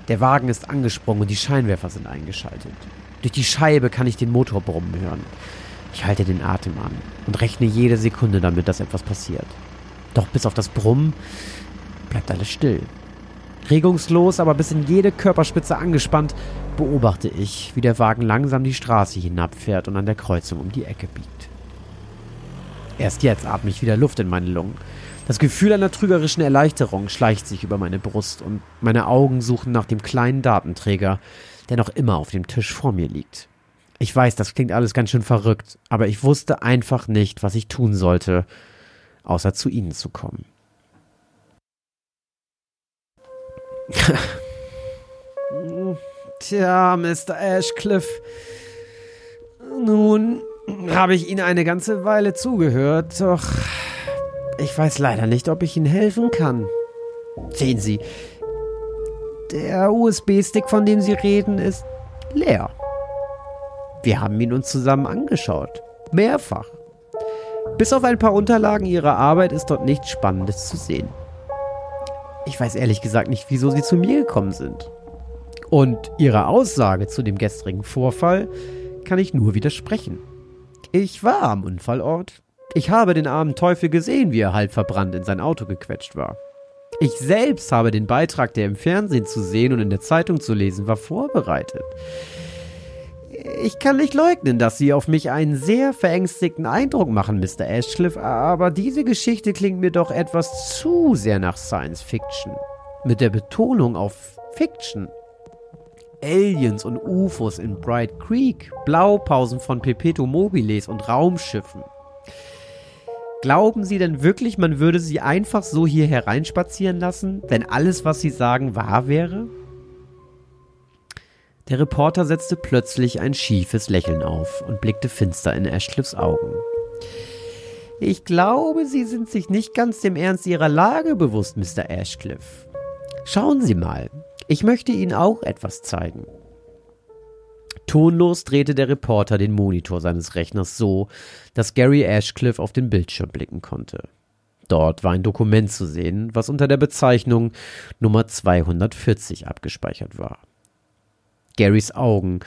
Der Wagen ist angesprungen und die Scheinwerfer sind eingeschaltet. Durch die Scheibe kann ich den Motor brummen hören. Ich halte den Atem an und rechne jede Sekunde damit, dass etwas passiert. Doch bis auf das Brummen bleibt alles still. Regungslos, aber bis in jede Körperspitze angespannt, beobachte ich, wie der Wagen langsam die Straße hinabfährt und an der Kreuzung um die Ecke biegt. Erst jetzt atme ich wieder Luft in meine Lungen. Das Gefühl einer trügerischen Erleichterung schleicht sich über meine Brust und meine Augen suchen nach dem kleinen Datenträger, der noch immer auf dem Tisch vor mir liegt. Ich weiß, das klingt alles ganz schön verrückt, aber ich wusste einfach nicht, was ich tun sollte, außer zu Ihnen zu kommen. Tja, Mr. Ashcliffe. Nun habe ich Ihnen eine ganze Weile zugehört, doch ich weiß leider nicht, ob ich Ihnen helfen kann. Sehen Sie, der USB-Stick, von dem Sie reden, ist leer. Wir haben ihn uns zusammen angeschaut. Mehrfach. Bis auf ein paar Unterlagen Ihrer Arbeit ist dort nichts Spannendes zu sehen. Ich weiß ehrlich gesagt nicht, wieso Sie zu mir gekommen sind. Und Ihre Aussage zu dem gestrigen Vorfall kann ich nur widersprechen. Ich war am Unfallort. Ich habe den armen Teufel gesehen, wie er halb verbrannt in sein Auto gequetscht war. Ich selbst habe den Beitrag, der im Fernsehen zu sehen und in der Zeitung zu lesen war, vorbereitet. Ich kann nicht leugnen, dass Sie auf mich einen sehr verängstigten Eindruck machen, Mr. Ashcliffe, aber diese Geschichte klingt mir doch etwas zu sehr nach Science Fiction. Mit der Betonung auf Fiction. Aliens und UFOs in Bright Creek, Blaupausen von Perpetuum mobiles und Raumschiffen. Glauben Sie denn wirklich, man würde Sie einfach so hier hereinspazieren lassen, wenn alles, was Sie sagen, wahr wäre? Der Reporter setzte plötzlich ein schiefes Lächeln auf und blickte finster in Ashcliffs Augen. Ich glaube, Sie sind sich nicht ganz dem Ernst Ihrer Lage bewusst, Mr. Ashcliffe. Schauen Sie mal, ich möchte Ihnen auch etwas zeigen. Tonlos drehte der Reporter den Monitor seines Rechners so, dass Gary Ashcliffe auf den Bildschirm blicken konnte. Dort war ein Dokument zu sehen, was unter der Bezeichnung Nummer 240 abgespeichert war. Garys Augen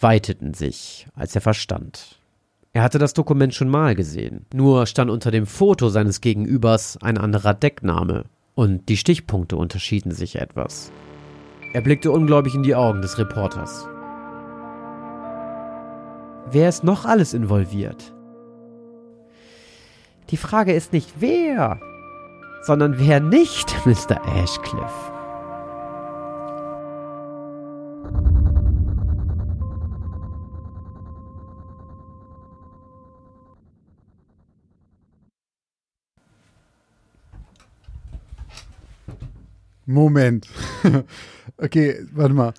weiteten sich, als er verstand. Er hatte das Dokument schon mal gesehen, nur stand unter dem Foto seines Gegenübers ein anderer Deckname, und die Stichpunkte unterschieden sich etwas. Er blickte ungläubig in die Augen des Reporters. Wer ist noch alles involviert? Die Frage ist nicht wer, sondern wer nicht, Mr. Ashcliffe. Moment. okay, warte mal.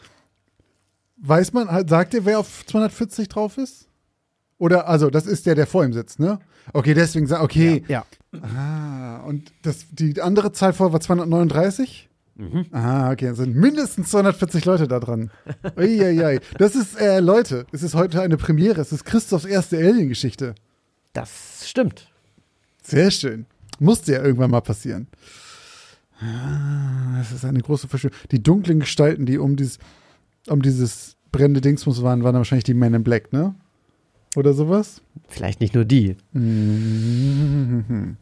Weiß man, sagt ihr, wer auf 240 drauf ist? Oder, also, das ist der, der vor ihm sitzt, ne? Okay, deswegen okay. Ja. Ah, und das, die andere Zahl vor war 239? Mhm. Ah, okay, es sind mindestens 240 Leute da dran. Uiuiui. Das ist, äh, Leute, es ist heute eine Premiere. Es ist Christophs erste Alien-Geschichte. Das stimmt. Sehr schön. Musste ja irgendwann mal passieren. Ah, Das ist eine große Verschwörung. Die dunklen Gestalten, die um dieses, um dieses brennende Dingsmus waren, waren wahrscheinlich die Men in Black, ne? Oder sowas? Vielleicht nicht nur die. Mhm.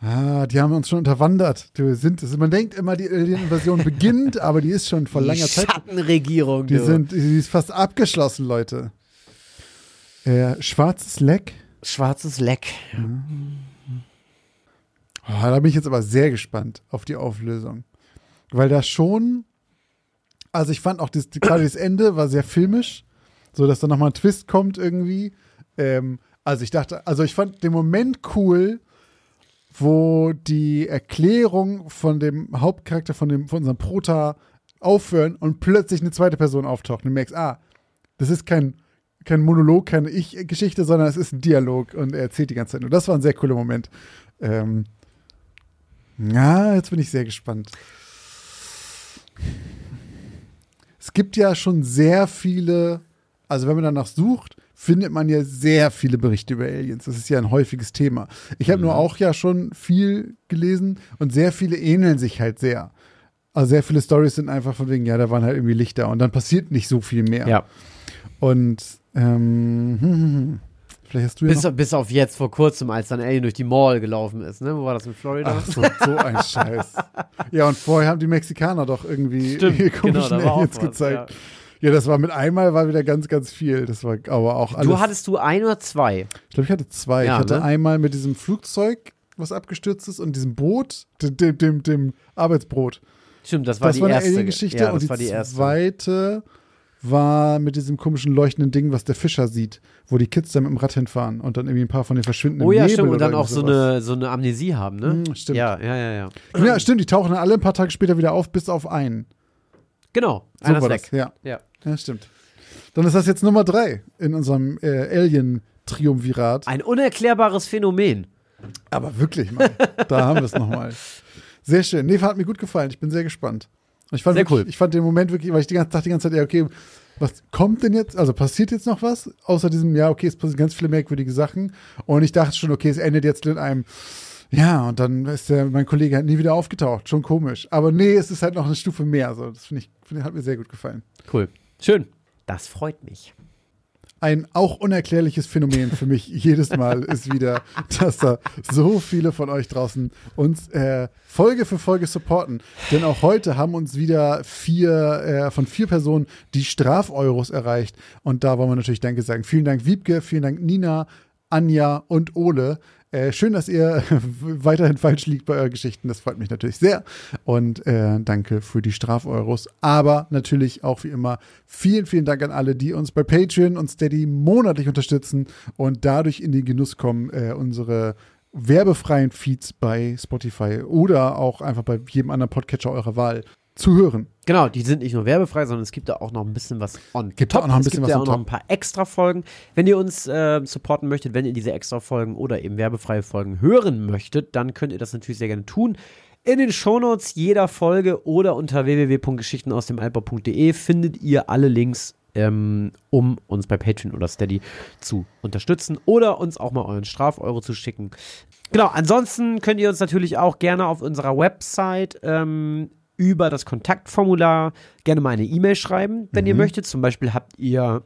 Ah, die haben uns schon unterwandert. Du sind, also man denkt immer, die Alien-Invasion beginnt, aber die ist schon vor die langer Zeit. Schattenregierung. Die du. sind, die ist fast abgeschlossen, Leute. Äh, schwarzes Leck. Schwarzes Leck. Oh, da bin ich jetzt aber sehr gespannt auf die Auflösung. Weil da schon, also ich fand auch das, gerade das Ende war sehr filmisch, so dass da nochmal ein Twist kommt irgendwie. Ähm, also ich dachte, also ich fand den Moment cool, wo die Erklärung von dem Hauptcharakter von dem von unserem Prota aufhören und plötzlich eine zweite Person auftaucht und du merkst, ah, das ist kein kein Monolog, keine Ich-Geschichte, sondern es ist ein Dialog und er erzählt die ganze Zeit. Und das war ein sehr cooler Moment. Ähm, ja, jetzt bin ich sehr gespannt. Es gibt ja schon sehr viele, also wenn man danach sucht, findet man ja sehr viele Berichte über Aliens. Das ist ja ein häufiges Thema. Ich habe nur auch ja schon viel gelesen und sehr viele ähneln sich halt sehr. Also sehr viele Stories sind einfach von wegen, ja, da waren halt irgendwie Lichter und dann passiert nicht so viel mehr. Ja. Und ähm, hm, hm, hm. Vielleicht hast du ja Bis, bis auf jetzt vor kurzem, als dann Alien durch die Mall gelaufen ist, ne? Wo war das in Florida? Ach so, so ein Scheiß. Ja, und vorher haben die Mexikaner doch irgendwie Stimmt, ihre genau, komischen auch Aliens was, gezeigt. Ja. das war mit einmal war wieder ganz, ganz viel. Das war aber auch alles. Du hattest du ein oder zwei? ich glaube, ich hatte zwei. Ja, ich hatte ne? einmal mit diesem Flugzeug, was abgestürzt ist, und diesem Boot, dem, dem, dem, Arbeitsbrot. Stimmt, das war das die war erste. Alien-Geschichte. Ja, und das die, war die erste. War mit diesem komischen leuchtenden Ding, was der Fischer sieht, wo die Kids dann mit dem Rad hinfahren und dann irgendwie ein paar von den verschwindenden Oh ja, Nebel stimmt. Und dann auch so eine, so eine Amnesie haben, ne? Hm, stimmt. Ja, ja, ja, ja. Ja, stimmt, die tauchen dann alle ein paar Tage später wieder auf, bis auf einen. Genau. So Einer war weg. das, ja. Ja. Ja, stimmt. Dann ist das jetzt Nummer drei in unserem äh, Alien-Triumvirat. Ein unerklärbares Phänomen. Aber wirklich mal. da haben wir es nochmal. Sehr schön. Nee, hat mir gut gefallen. Ich bin sehr gespannt. Ich fand, Sehr wirklich, cool. ich fand den Moment wirklich, weil ich die ganze, dachte die ganze Zeit, ja, okay, was kommt denn jetzt? Also passiert jetzt noch was? Außer diesem, ja, okay, es passieren ganz viele merkwürdige Sachen. Und ich dachte schon, okay, es endet jetzt in einem, ja, und dann ist der, mein Kollege halt nie wieder aufgetaucht. Schon komisch. Aber nee, es ist halt noch eine Stufe mehr. So, das finde ich, find, hat mir sehr gut gefallen. Cool. Schön. Das freut mich. Ein auch unerklärliches Phänomen für mich jedes Mal ist wieder, dass da so viele von euch draußen uns äh, Folge für Folge supporten. Denn auch heute haben uns wieder vier äh, von vier Personen die Strafeuros erreicht. Und da wollen wir natürlich Danke sagen. Vielen Dank Wiebke, vielen Dank Nina, Anja und Ole. Äh, schön, dass ihr weiterhin falsch liegt bei euren Geschichten. Das freut mich natürlich sehr. Und äh, danke für die Strafeuros. Aber natürlich auch wie immer vielen, vielen Dank an alle, die uns bei Patreon und Steady monatlich unterstützen und dadurch in den Genuss kommen, äh, unsere werbefreien Feeds bei Spotify oder auch einfach bei jedem anderen Podcatcher eurer Wahl zu hören. Genau, die sind nicht nur werbefrei, sondern es gibt da auch noch ein bisschen was on Gibt top. auch noch ein es bisschen gibt was ja auch noch ein paar extra Folgen. Wenn ihr uns äh, supporten möchtet, wenn ihr diese extra Folgen oder eben werbefreie Folgen hören möchtet, dann könnt ihr das natürlich sehr gerne tun. In den Shownotes jeder Folge oder unter www.geschichtenausdemaltbau.de findet ihr alle Links, ähm, um uns bei Patreon oder Steady zu unterstützen oder uns auch mal euren Strafeuro zu schicken. Genau, ansonsten könnt ihr uns natürlich auch gerne auf unserer Website ähm, über das Kontaktformular gerne mal eine E-Mail schreiben, wenn ihr möchtet. Zum Beispiel habt ihr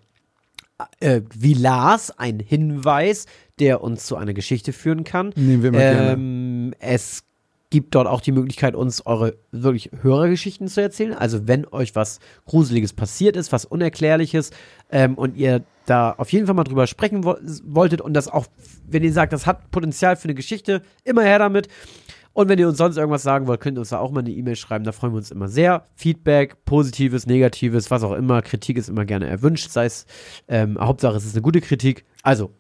äh, wie Lars einen Hinweis, der uns zu einer Geschichte führen kann. Nehmen wir gerne. ähm, Es gibt dort auch die Möglichkeit, uns eure wirklich Hörergeschichten zu erzählen. Also wenn euch was Gruseliges passiert ist, was Unerklärliches ähm, und ihr da auf jeden Fall mal drüber sprechen wo wolltet und das auch, wenn ihr sagt, das hat Potenzial für eine Geschichte, immer her damit. Und wenn ihr uns sonst irgendwas sagen wollt, könnt ihr uns da auch mal eine E-Mail schreiben. Da freuen wir uns immer sehr. Feedback, positives, negatives, was auch immer. Kritik ist immer gerne erwünscht. Sei es, ähm, Hauptsache es ist eine gute Kritik. Also,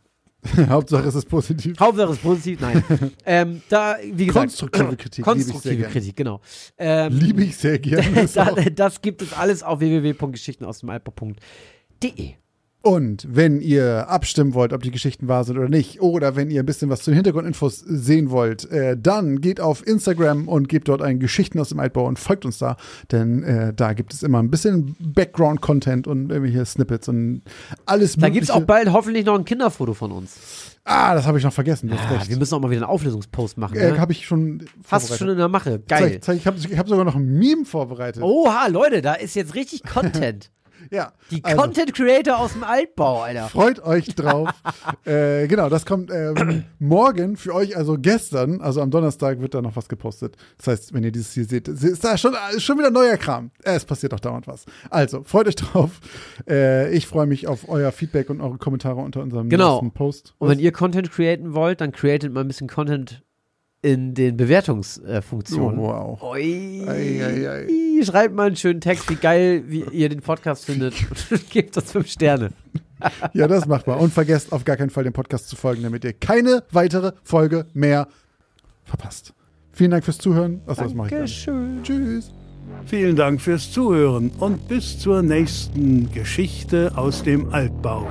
Hauptsache es ist positiv. Hauptsache es ist positiv. Nein. ähm, da, wie gesagt. Konstruktive Kritik, Konstruktive. Kritik, genau. Ähm, Liebe ich sehr gerne. Ist da, auch- das gibt es alles auf www.geschichten aus dem Alper.de. Und wenn ihr abstimmen wollt, ob die Geschichten wahr sind oder nicht, oder wenn ihr ein bisschen was zu den Hintergrundinfos sehen wollt, äh, dann geht auf Instagram und gebt dort ein Geschichten aus dem Altbau und folgt uns da, denn äh, da gibt es immer ein bisschen Background-Content und irgendwelche Snippets und alles Da gibt es auch bald hoffentlich noch ein Kinderfoto von uns. Ah, das habe ich noch vergessen. Ah, wir müssen auch mal wieder einen Auflösungspost machen. Äh, Ne? habe ich schon Hast du schon in der Mache. Geil. Zeig, zeig, ich habe hab sogar noch ein Meme vorbereitet. Oha, Leute, da ist jetzt richtig Content. Ja. Die also, Content Creator aus dem Altbau, Alter. Freut euch drauf. äh, genau, das kommt ähm, morgen für euch, also gestern, also am Donnerstag wird da noch was gepostet. Das heißt, wenn ihr dieses hier seht, ist da schon, schon wieder neuer Kram. Äh, es passiert auch dauernd was. Also, freut euch drauf. Äh, ich freue mich auf euer Feedback und eure Kommentare unter unserem Genau. nächsten Post. Und wenn ihr Content createn wollt, dann createt mal ein bisschen Content in den Bewertungsfunktionen. oh, wow. Oi. Ei, ei, ei. Schreibt mal einen schönen Text, wie geil wie ihr den Podcast findet. Und Gebt uns fünf Sterne. Ja, das macht mal. Und vergesst auf gar keinen Fall, dem Podcast zu folgen, damit ihr keine weitere Folge mehr verpasst. Vielen Dank fürs Zuhören. Achso, das mache ich. Dankeschön. Tschüss. Vielen Dank fürs Zuhören und bis zur nächsten Geschichte aus dem Altbau.